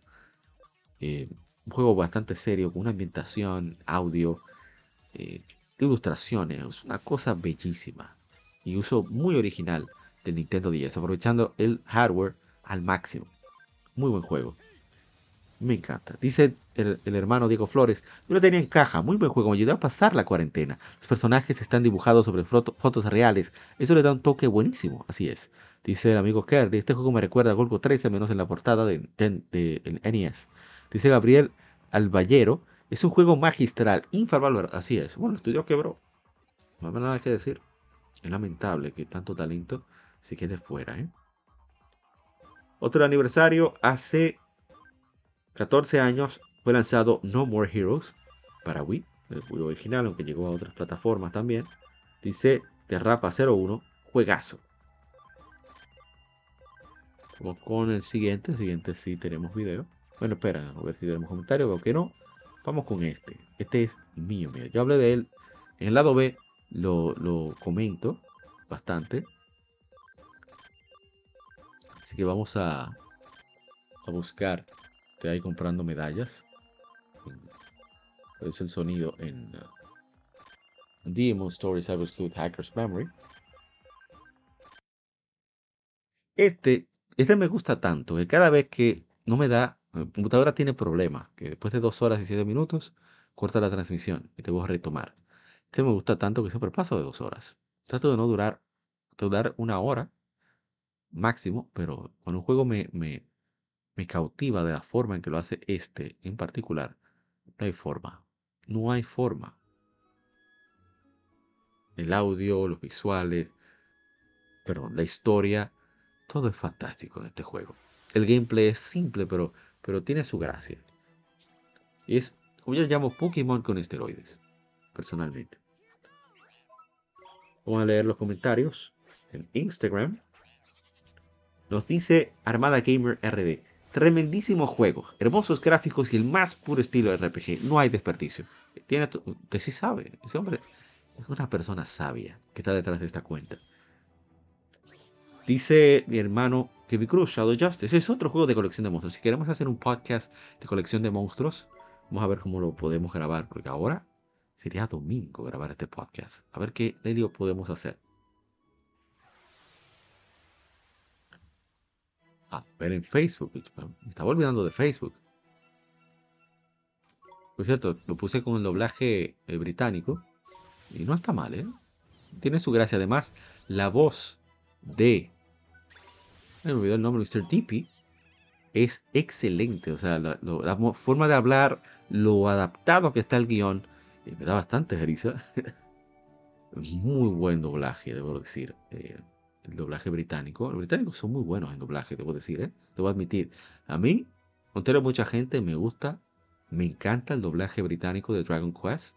Eh, un juego bastante serio, con una ambientación, audio, eh, ilustraciones, es una cosa bellísima. Y uso muy original del Nintendo 10, aprovechando el hardware al máximo. Muy buen juego. Me encanta. Dice el, hermano Diego Flores, yo lo tenía en caja, muy buen juego, me ayudó a pasar la cuarentena. Los personajes están dibujados sobre fotos reales, eso le da un toque buenísimo, así es. Dice el amigo Kerry, este juego me recuerda a Golgo 13, menos en la portada de, de, NES. Dice Gabriel Alballero, es un juego magistral, infravalorado, así es. Bueno, el estudio quebró, no hay nada que decir. Es lamentable que tanto talento se quede fuera, ¿eh? Otro aniversario, hace 14 años fue lanzado No More Heroes para Wii, el juego original, aunque llegó a otras plataformas también. Dice Terrapa 01, juegazo. Vamos con el siguiente, el siguiente sí tenemos video. Bueno, espera, a ver si tenemos comentario, veo que no. Vamos con este. Este es mío, mío. Yo hablé de él. En el lado B lo, lo comento bastante. Así que vamos a, a buscar. Estoy ahí comprando medallas. Es el sonido en uh, Demon Stories Absolute Hacker's Memory. Este, este me gusta tanto que cada vez que no me da, la computadora tiene problemas, que después de dos horas y siete minutos corta la transmisión y te voy a retomar. Este me gusta tanto que siempre paso de dos horas. Trato de no durar, de durar una hora máximo, pero cuando un juego me, me cautiva de la forma en que lo hace este en particular, no hay forma. No hay forma. El audio, los visuales, pero la historia, todo es fantástico en este juego. El gameplay es simple, pero, pero tiene su gracia. Y es, como yo llamo, Pokémon con esteroides, personalmente. Vamos a leer los comentarios en Instagram. Nos dice Armada Gamer RD. Tremendísimo juego, hermosos gráficos y el más puro estilo de RPG. No hay desperdicio. Tiene, usted sí sabe, ese hombre es una persona sabia que está detrás de esta cuenta. Dice mi hermano Kevin Cruz, Shadow Justice. Es otro juego de colección de monstruos. Si queremos hacer un podcast de colección de monstruos, vamos a ver cómo lo podemos grabar. Porque ahora sería domingo grabar este podcast. A ver qué medio podemos hacer. Ver en Facebook. Me estaba olvidando de Facebook. Por cierto, lo puse con el doblaje eh, británico. Y no está mal, ¿eh? Tiene su gracia. Además, la voz de... Me olvidó el nombre, Mr. Dippy. Es excelente. O sea, la, forma de hablar, lo adaptado que está el guion. Eh, me da bastante risa. Muy buen doblaje, debo decir. Eh, el doblaje británico. Los británicos son muy buenos en doblaje, debo decir, ¿eh? Debo admitir. A mí, contrario a mucha gente, me gusta, me encanta el doblaje británico de Dragon Quest.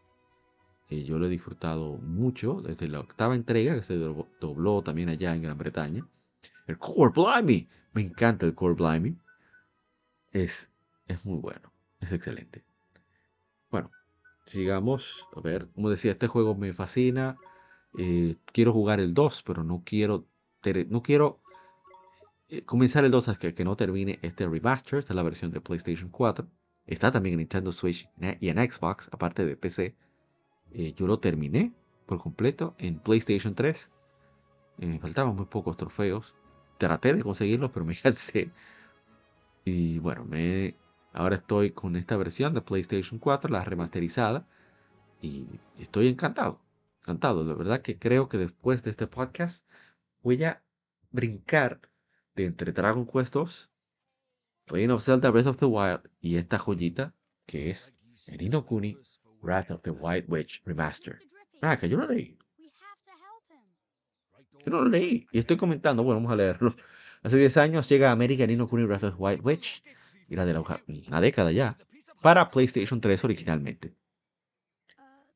Yo lo he disfrutado mucho desde la octava entrega, que se dobló también allá en Gran Bretaña. El Core Blimey, me encanta el Core Blimey. Es, es muy bueno, es excelente. Bueno, sigamos. A ver, como decía, este juego me fascina. Eh, quiero jugar el 2, pero no quiero no quiero comenzar el 2 hasta que no termine este remaster. Esta es la versión de PlayStation 4. Está también en Nintendo Switch y en Xbox, aparte de PC. Eh, yo lo terminé por completo en PlayStation 3. Eh, me faltaban muy pocos trofeos. Traté de conseguirlos, pero me cansé. Y bueno, me, ahora estoy con esta versión de PlayStation 4, la remasterizada. Y estoy encantado. Encantado. La verdad que creo que después de este podcast voy a brincar de entre Dragon Quest 2, Legend of Zelda Breath of the Wild y esta joyita que es el Inokuni Wrath of the White Witch Remaster. Ah, que yo lo leí. Yo no lo leí. Y estoy comentando, bueno, vamos a leerlo. Hace 10 años llega American Inokuni Wrath of the White Witch, y la de la, una década ya, para PlayStation 3 originalmente.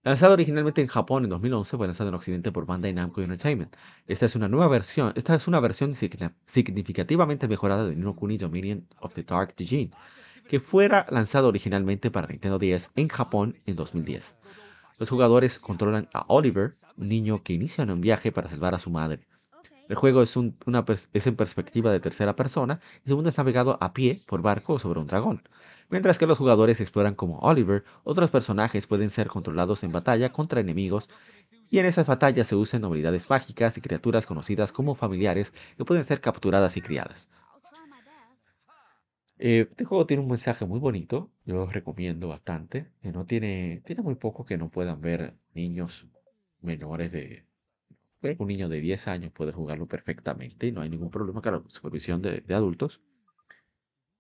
Lanzado originalmente en Japón en 2011, fue lanzado en Occidente por Bandai Namco Entertainment. Esta es una nueva versión, esta es una versión significativamente mejorada de Nino Kuni Dominion of the Dark Dijin, que fuera lanzado originalmente para Nintendo DS en Japón en 2010. Los jugadores controlan a Oliver, un niño que inicia un viaje para salvar a su madre. El juego es, en perspectiva de tercera persona y el mundo es navegado a pie por barco sobre un dragón. Mientras que los jugadores exploran como Oliver, otros personajes pueden ser controlados en batalla contra enemigos y en esas batallas se usan habilidades mágicas y criaturas conocidas como familiares que pueden ser capturadas y criadas. Eh, este juego tiene un mensaje muy bonito, yo lo recomiendo bastante. No tiene, tiene muy poco que no puedan ver niños menores de... Un niño de 10 años puede jugarlo perfectamente y no hay ningún problema con la supervisión de, adultos.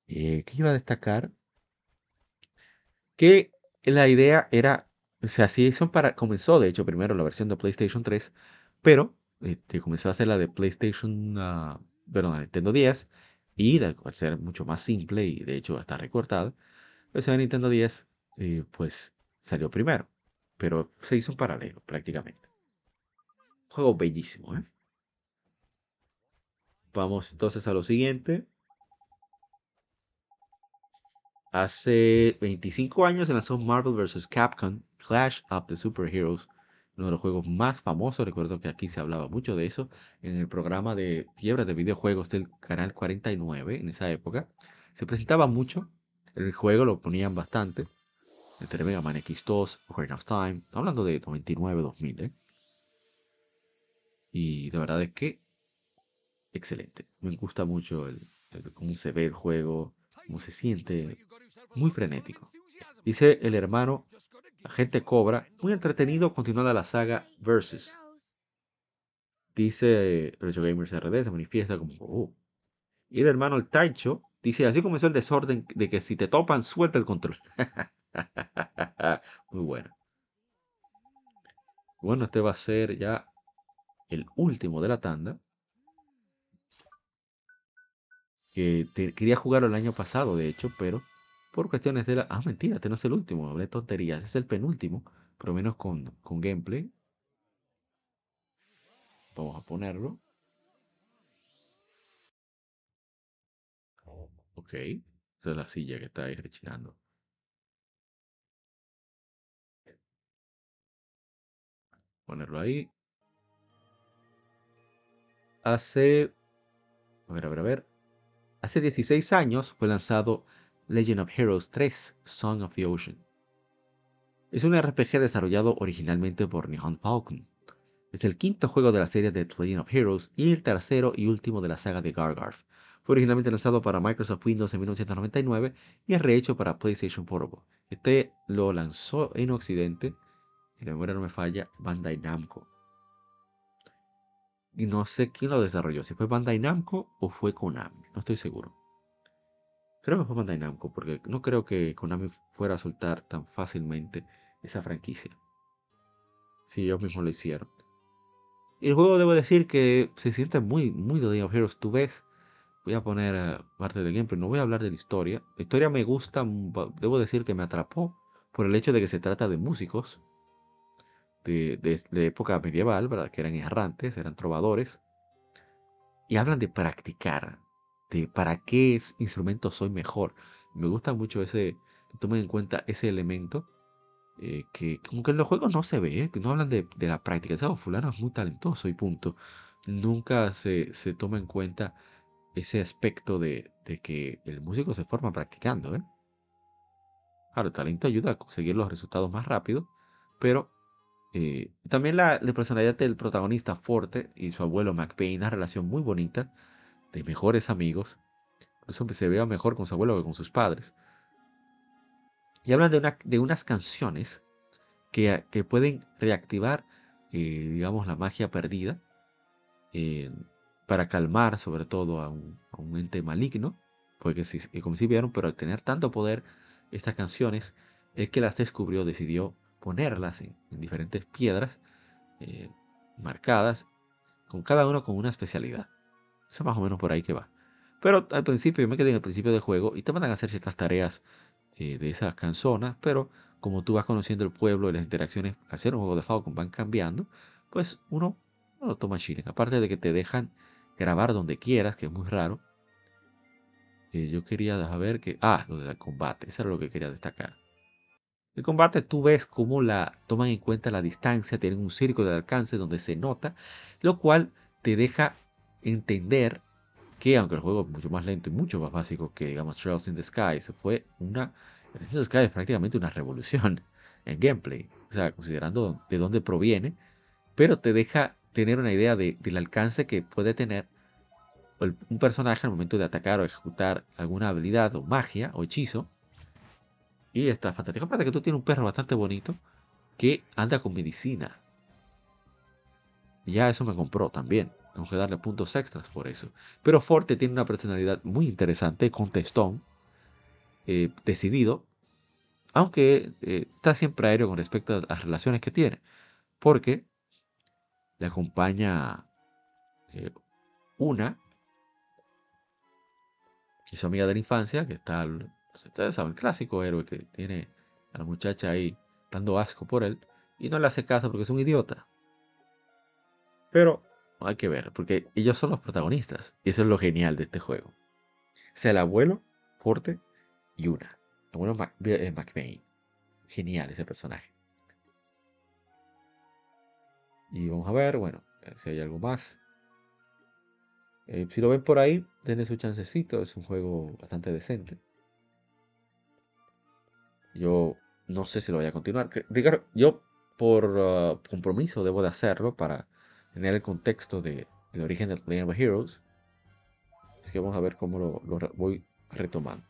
Eh, ¿Qué iba a destacar? Que la idea era, o sea, sí hizo para, comenzó de hecho primero la versión de PlayStation 3, pero este, comenzó a hacer la de PlayStation, uh, perdón, Nintendo 10, y al ser mucho más simple y de hecho está recortada, la versión de Nintendo 10, eh, pues salió primero, pero se hizo un paralelo prácticamente. Juego bellísimo, ¿eh? Vamos entonces a lo siguiente. Hace 25 años se lanzó Marvel vs. Capcom Clash of the Superheroes, uno de los juegos más famosos. Recuerdo que aquí se hablaba mucho de eso en el programa de fiebre de videojuegos del canal 49 en esa época. Se presentaba mucho, el juego lo ponían bastante. Entre Mega Man X2, Ocarina of Time, hablando de 99-2000. ¿eh? Y de verdad es que excelente. Me gusta mucho el, cómo se ve el juego, cómo se siente muy frenético. Dice el hermano Agente Cobra, muy entretenido continuando la saga Versus. Dice Retro Gamers RD, se manifiesta como... Oh". Y el hermano el Taicho dice, así comenzó el desorden de que si te topan, suelta el control. muy bueno. Bueno, este va a ser ya el último de la tanda. Que quería jugarlo el año pasado, de hecho, pero por cuestiones de la... Ah, mentira, este no es el último, hablé tonterías, es el penúltimo, por lo menos con, con gameplay. Vamos a ponerlo. Ok, esa es la silla que está ahí rechinando. Ponerlo ahí. Hace... A ver, a ver, a ver. Hace 16 años fue lanzado Legend of Heroes 3 Song of the Ocean. Es un RPG desarrollado originalmente por Nihon Falcon. Es el quinto juego de la serie de Legend of Heroes y el tercero y último de la saga de Gargarth. Fue originalmente lanzado para Microsoft Windows en 1999 y es rehecho para PlayStation Portable. Este lo lanzó en Occidente, y la memoria no me falla, Bandai Namco. Y no sé quién lo desarrolló, si fue Bandai Namco o fue Konami, no estoy seguro. Creo que fue Bandai Namco, porque no creo que Konami fuera a soltar tan fácilmente esa franquicia. Si ellos mismos lo hicieron. Y el juego debo decir que se siente muy, muy de Day of Heroes. Tú ves, voy a poner eh, parte del gameplay, no voy a hablar de la historia. La historia me gusta, debo decir que me atrapó por el hecho de que se trata de músicos de, de, época medieval, que eran errantes, eran trovadores. Y hablan de practicar, de para qué instrumento soy mejor. Me gusta mucho ese, tomen en cuenta ese elemento eh, que como que en los juegos no se ve, que no hablan de, la práctica. O fulano es muy talentoso y punto. Nunca se, se toma en cuenta ese aspecto de, que el músico se forma practicando. ¿eh? Claro, el talento ayuda a conseguir los resultados más rápido, pero eh, también la, personalidad del protagonista fuerte y su abuelo McPain, una relación muy bonita de mejores amigos, Eso se vea mejor con su abuelo que con sus padres. Y hablan de, una, de unas canciones que, que pueden reactivar, eh, digamos, la magia perdida eh, para calmar sobre todo a un, a un ente maligno. Porque si, como si vieron, pero al tener tanto poder estas canciones, el que las descubrió decidió ponerlas en, diferentes piedras eh, marcadas, con cada uno con una especialidad. Eso es más o menos por ahí que va. Pero al principio, yo me quedé en el principio del juego y te van a hacer ciertas tareas eh, de esas canzonas, pero como tú vas conociendo el pueblo y las interacciones, hacer un juego de Falcon van cambiando, pues uno no toma chile. Aparte de que te dejan grabar donde quieras, que es muy raro. Eh, yo quería ver que... Ah, lo del combate, eso era lo que quería destacar. El combate tú ves cómo la toman en cuenta la distancia, tienen un círculo de alcance donde se nota, lo cual te deja entender que aunque el juego es mucho más lento y mucho más básico que digamos Trails in the Sky, se fue una Trails in the Sky es prácticamente una revolución en gameplay, o sea, considerando de dónde proviene, pero te deja tener una idea de, del alcance que puede tener un personaje al momento de atacar o ejecutar alguna habilidad o magia o hechizo y está fantástico. Aparte que tú tienes un perro bastante bonito que anda con medicina. ya eso me compró también. Tengo que darle puntos extras por eso. Pero Forte tiene una personalidad muy interesante, contestón, eh, decidido, aunque eh, está siempre aéreo con respecto a las relaciones que tiene. Porque le acompaña eh, una y su amiga de la infancia, que está Ustedes saben, el clásico héroe que tiene a la muchacha ahí dando asco por él y no le hace caso porque es un idiota. Pero hay que ver, porque ellos son los protagonistas y eso es lo genial de este juego. O sea, el abuelo, Forte y una. El abuelo Mac eh, Genial ese personaje. Y vamos a ver, bueno, si hay algo más. Eh, si lo ven por ahí, denle su chancecito. Es un juego bastante decente. Yo no sé si lo voy a continuar. yo por ah, compromiso debo de hacerlo para tener el contexto de, del origen de Legend of Heroes. Así que vamos a ver cómo lo, voy retomando.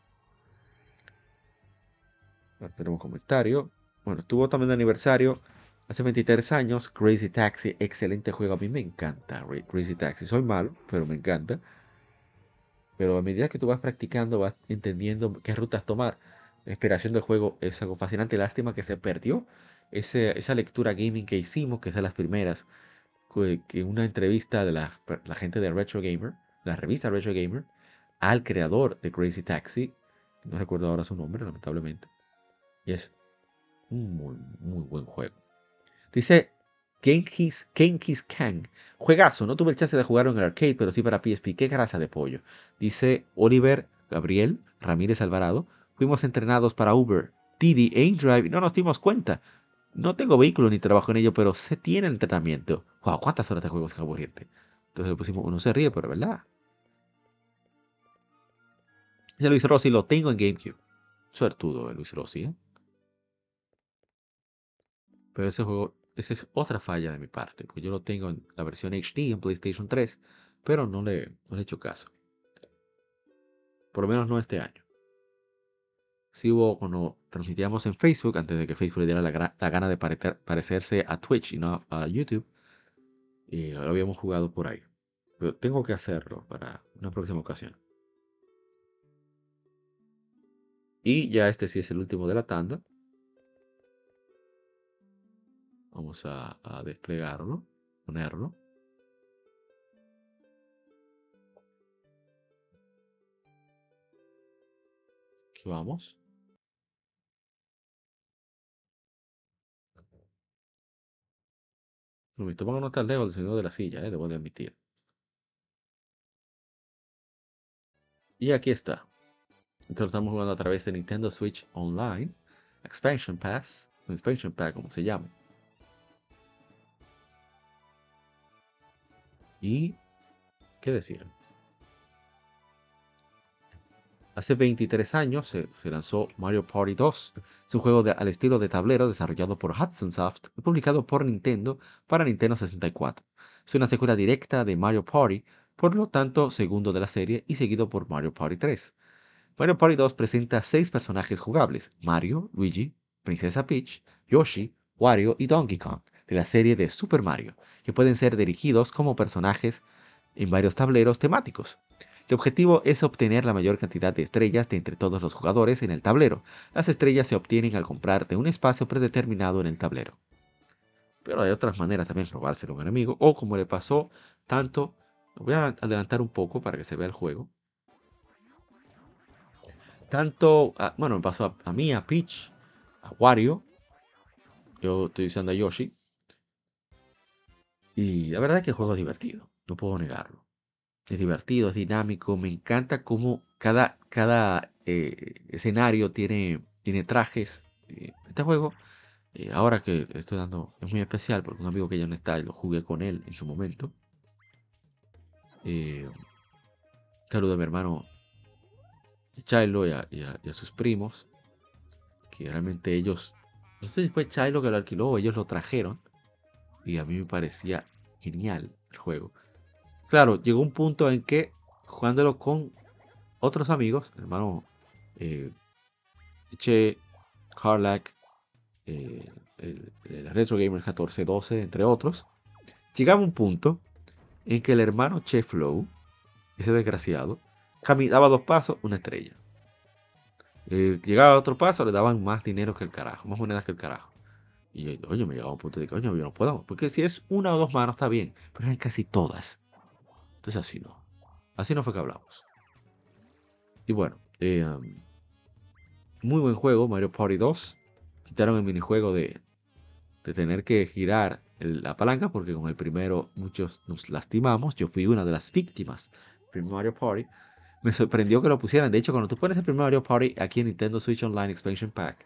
tenemos comentario. Bueno, estuvo también de aniversario hace 23 años. Crazy Taxi, excelente juego. A mí me encanta Crazy Taxi. Soy malo, pero me encanta. Pero a medida que tú vas practicando, vas entendiendo qué rutas tomar. La inspiración del juego es algo fascinante. Lástima que se perdió esa lectura gaming que hicimos, que es de las primeras, que una entrevista de la, gente de Retro Gamer, la revista Retro Gamer, al creador de Crazy Taxi, no recuerdo ahora su nombre, lamentablemente, y es un muy, muy buen juego. Dice Genkis, Genkis Kang, juegazo, no tuve el chance de jugarlo en el arcade, pero sí para PSP, qué grasa de pollo. Dice Oliver Gabriel Ramírez Alvarado, Fuimos entrenados para Uber, Didi e InDrive y no nos dimos cuenta. No tengo vehículo ni trabajo en ello, pero se tiene entrenamiento. Wow, ¿cuántas horas de juego sin aburrirte? Entonces le pusimos, uno se ríe, pero verdad. Ya Luis Rossi lo tengo en GameCube. Suertudo Luis Rossi, ¿eh? Pero ese juego, esa es otra falla de mi parte, porque yo lo tengo en la versión HD en PlayStation 3, pero no le, no le he hecho caso. Por lo menos no este año si hubo cuando transmitíamos en Facebook, antes de que Facebook le diera la, gana de parecerse a Twitch y no a, YouTube, y lo habíamos jugado por ahí. Pero tengo que hacerlo para una próxima ocasión. Y ya este sí es el último de la tanda. Vamos a, a desplegarlo, ponerlo. Aquí vamos. Me toman nota lejos del sonido de la silla, eh, debo de admitir. Y aquí está. Entonces estamos jugando a través de Nintendo Switch Online, Expansion Pass, Expansion Pack como se llama. Y, ¿qué decir? Hace 23 años se, lanzó Mario Party 2. Es un juego al estilo de tablero desarrollado por Hudson Soft y publicado por Nintendo para Nintendo 64. Es una secuela directa de Mario Party, por lo tanto segundo de la serie y seguido por Mario Party 3. Mario Party 2 presenta seis personajes jugables, Mario, Luigi, Princesa Peach, Yoshi, Wario y Donkey Kong, de la serie de Super Mario, que pueden ser dirigidos como personajes en varios tableros temáticos. El objetivo es obtener la mayor cantidad de estrellas de entre todos los jugadores en el tablero. Las estrellas se obtienen al comprarte un espacio predeterminado en el tablero. Pero hay otras maneras también de robárselo a un enemigo, o como le pasó tanto, voy a adelantar un poco para que se vea el juego. Tanto, bueno, me pasó a, a mí, a Peach, a Wario, yo estoy usando a Yoshi, y la verdad es que el juego es divertido, no puedo negarlo es divertido, es dinámico, me encanta cómo cada, cada eh, escenario tiene, tiene trajes. Eh, este juego, eh, ahora que estoy dando, es muy especial porque un amigo que ya no está, lo jugué con él en su momento. saludo a mi hermano Chilo y a, sus primos, que realmente ellos, no sé si fue Chilo que lo alquiló ellos lo trajeron, y a mí me parecía genial el juego. Claro, llegó un punto en que jugándolo con otros amigos, hermano eh, Che, Carlack, eh, el, Retro Gamer 1412, entre otros, llegaba un punto en que el hermano Che Flow, ese desgraciado, caminaba dos pasos, una estrella. Eh, llegaba a otro paso, le daban más dinero que el carajo, más monedas que el carajo. Y yo, oye, me llegaba un punto de que, coño, yo no puedo. Porque si es una o dos manos está bien, pero eran casi todas. Entonces así no. Así no fue que hablamos. Y bueno, eh, muy buen juego, Mario Party 2. Quitaron el minijuego de, de tener que girar la palanca porque con el primero muchos nos lastimamos. Yo fui una de las víctimas del Mario Party. Me sorprendió que lo pusieran. De hecho, cuando tú pones el primer Mario Party aquí en Nintendo Switch Online Expansion Pack,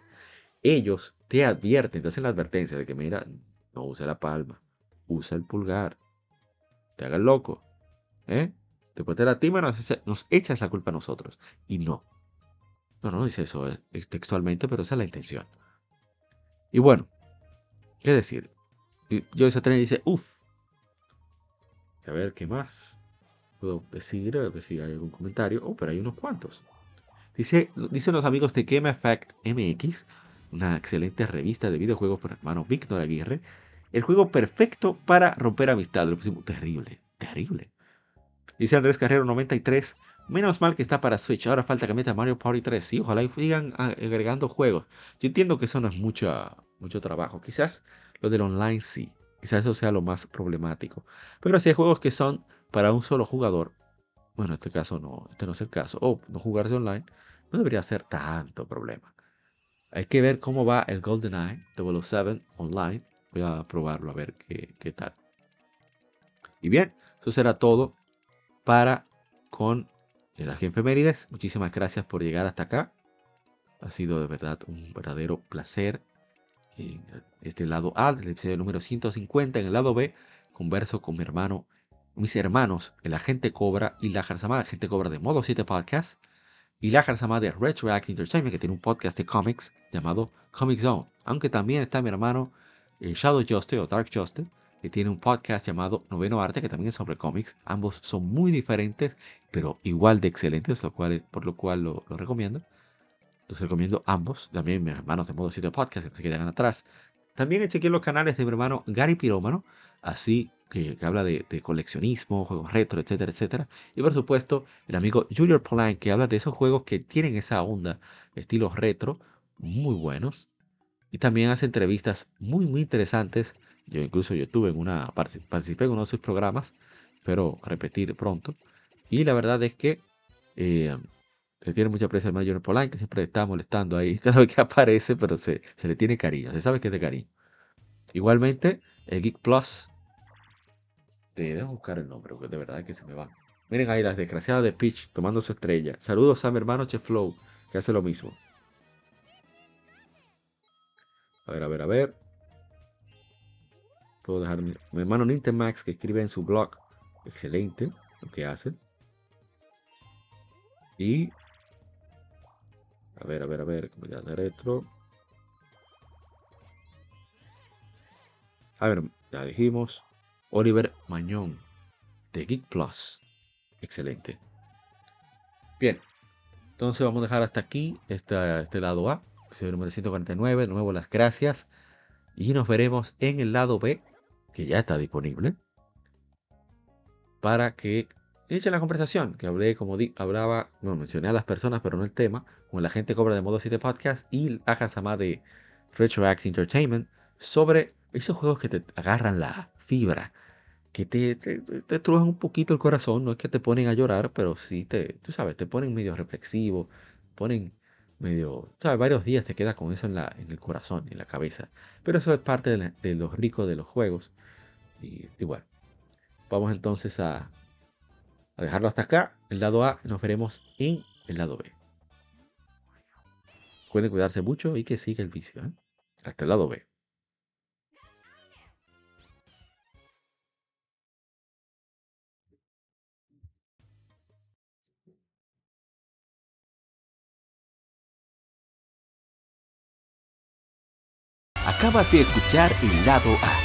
ellos te advierten, te hacen la advertencia de que mira, no use la palma, usa el pulgar. Te haga el loco. ¿Eh? Después de la tima nos, echas la culpa a nosotros. Y no. No, no dice eso eh, textualmente, pero esa es la intención. Y bueno, ¿qué decir? Yo esa tren dice, uff. A ver, ¿qué más? Puedo decir, a ver si hay algún comentario. Oh, pero hay unos cuantos. Dice, dicen los amigos de Game Effect MX, una excelente revista de videojuegos por hermano Víctor Aguirre. El juego perfecto para romper amistad. Lo pusimos terrible, terrible. Dice Andrés Carrero 93. Menos mal que está para Switch. Ahora falta que meta Mario Party 3. Sí, ojalá y sigan agregando juegos. Yo entiendo que eso no es mucho, mucho trabajo. Quizás lo del online sí. Quizás eso sea lo más problemático. Pero si hay juegos que son para un solo jugador. Bueno, en este caso no. Este no es el caso. O no jugarse online. No debería ser tanto problema. Hay que ver cómo va el GoldenEye 007 online. Voy a probarlo a ver qué, qué tal. Y bien, eso será todo para con las efemérides. Muchísimas gracias por llegar hasta acá. Ha sido de verdad un verdadero placer. En este lado A del episodio número 150. En el lado B, converso con mi hermano, mis hermanos, el agente Cobra y la Jarzama, agente Cobra de Modo 7 Podcast. Y la Jarzama de Retroact Entertainment, que tiene un podcast de cómics llamado Comic Zone. Aunque también está mi hermano eh, Shadow Justice o Dark Justice que tiene un podcast llamado Noveno Arte, que también es sobre cómics. Ambos son muy diferentes, pero igual de excelentes, lo por lo cual lo, recomiendo. Los recomiendo ambos. También mis hermanos de Modo 7 Podcast, que se quedan atrás. También chequeé los canales de mi hermano Gary Pirómano, así que, habla de, coleccionismo, juegos retro, etcétera, etcétera. Y por supuesto, el amigo Julio Polanyi, que habla de esos juegos que tienen esa onda, estilos retro, muy buenos. Y también hace entrevistas muy, muy interesantes yo incluso yo tuve en una, participé en uno de sus programas, pero repetir pronto. Y la verdad es que eh, se tiene mucha aprecio al Mayor Polanyi, que siempre está molestando ahí cada vez que aparece, pero se, se le tiene cariño, se sabe que es de cariño. Igualmente, el Geek Plus. Eh, buscar el nombre, porque de verdad que se me va. Miren ahí las desgraciadas de Peach tomando su estrella. Saludos a mi hermano Cheflow, que hace lo mismo. A ver, a ver, a ver. Puedo dejar mi, hermano Nintemax que escribe en su blog. Excelente lo que hace. Y. A ver, a ver, a ver. Comunidad de retro. A ver, ya dijimos. Oliver Mañón de Geek Plus. excelente. Bien, entonces vamos a dejar hasta aquí este, lado A, episodio número 149. De nuevo, las gracias. Y nos veremos en el lado B, que ya está disponible, para que echen la conversación. Que hablé, como hablaba, bueno, mencioné a las personas, pero no el tema, con la gente cobra de modo 7 podcast y Akasama de Retroact Entertainment sobre esos juegos que te agarran la fibra que te, te, te, un poquito el corazón, no es que te ponen a llorar, pero sí te, tú sabes, te ponen medio reflexivo, ponen medio, sabes, varios días te queda con eso en, la, en el corazón, en la cabeza. Pero eso es parte de, de lo rico de los juegos. Y, bueno, vamos entonces a, a dejarlo hasta acá, el lado A, nos veremos en el lado B. Pueden cuidarse mucho y que siga el vicio. ¿eh? Hasta el lado B. Acabas de escuchar el lado A.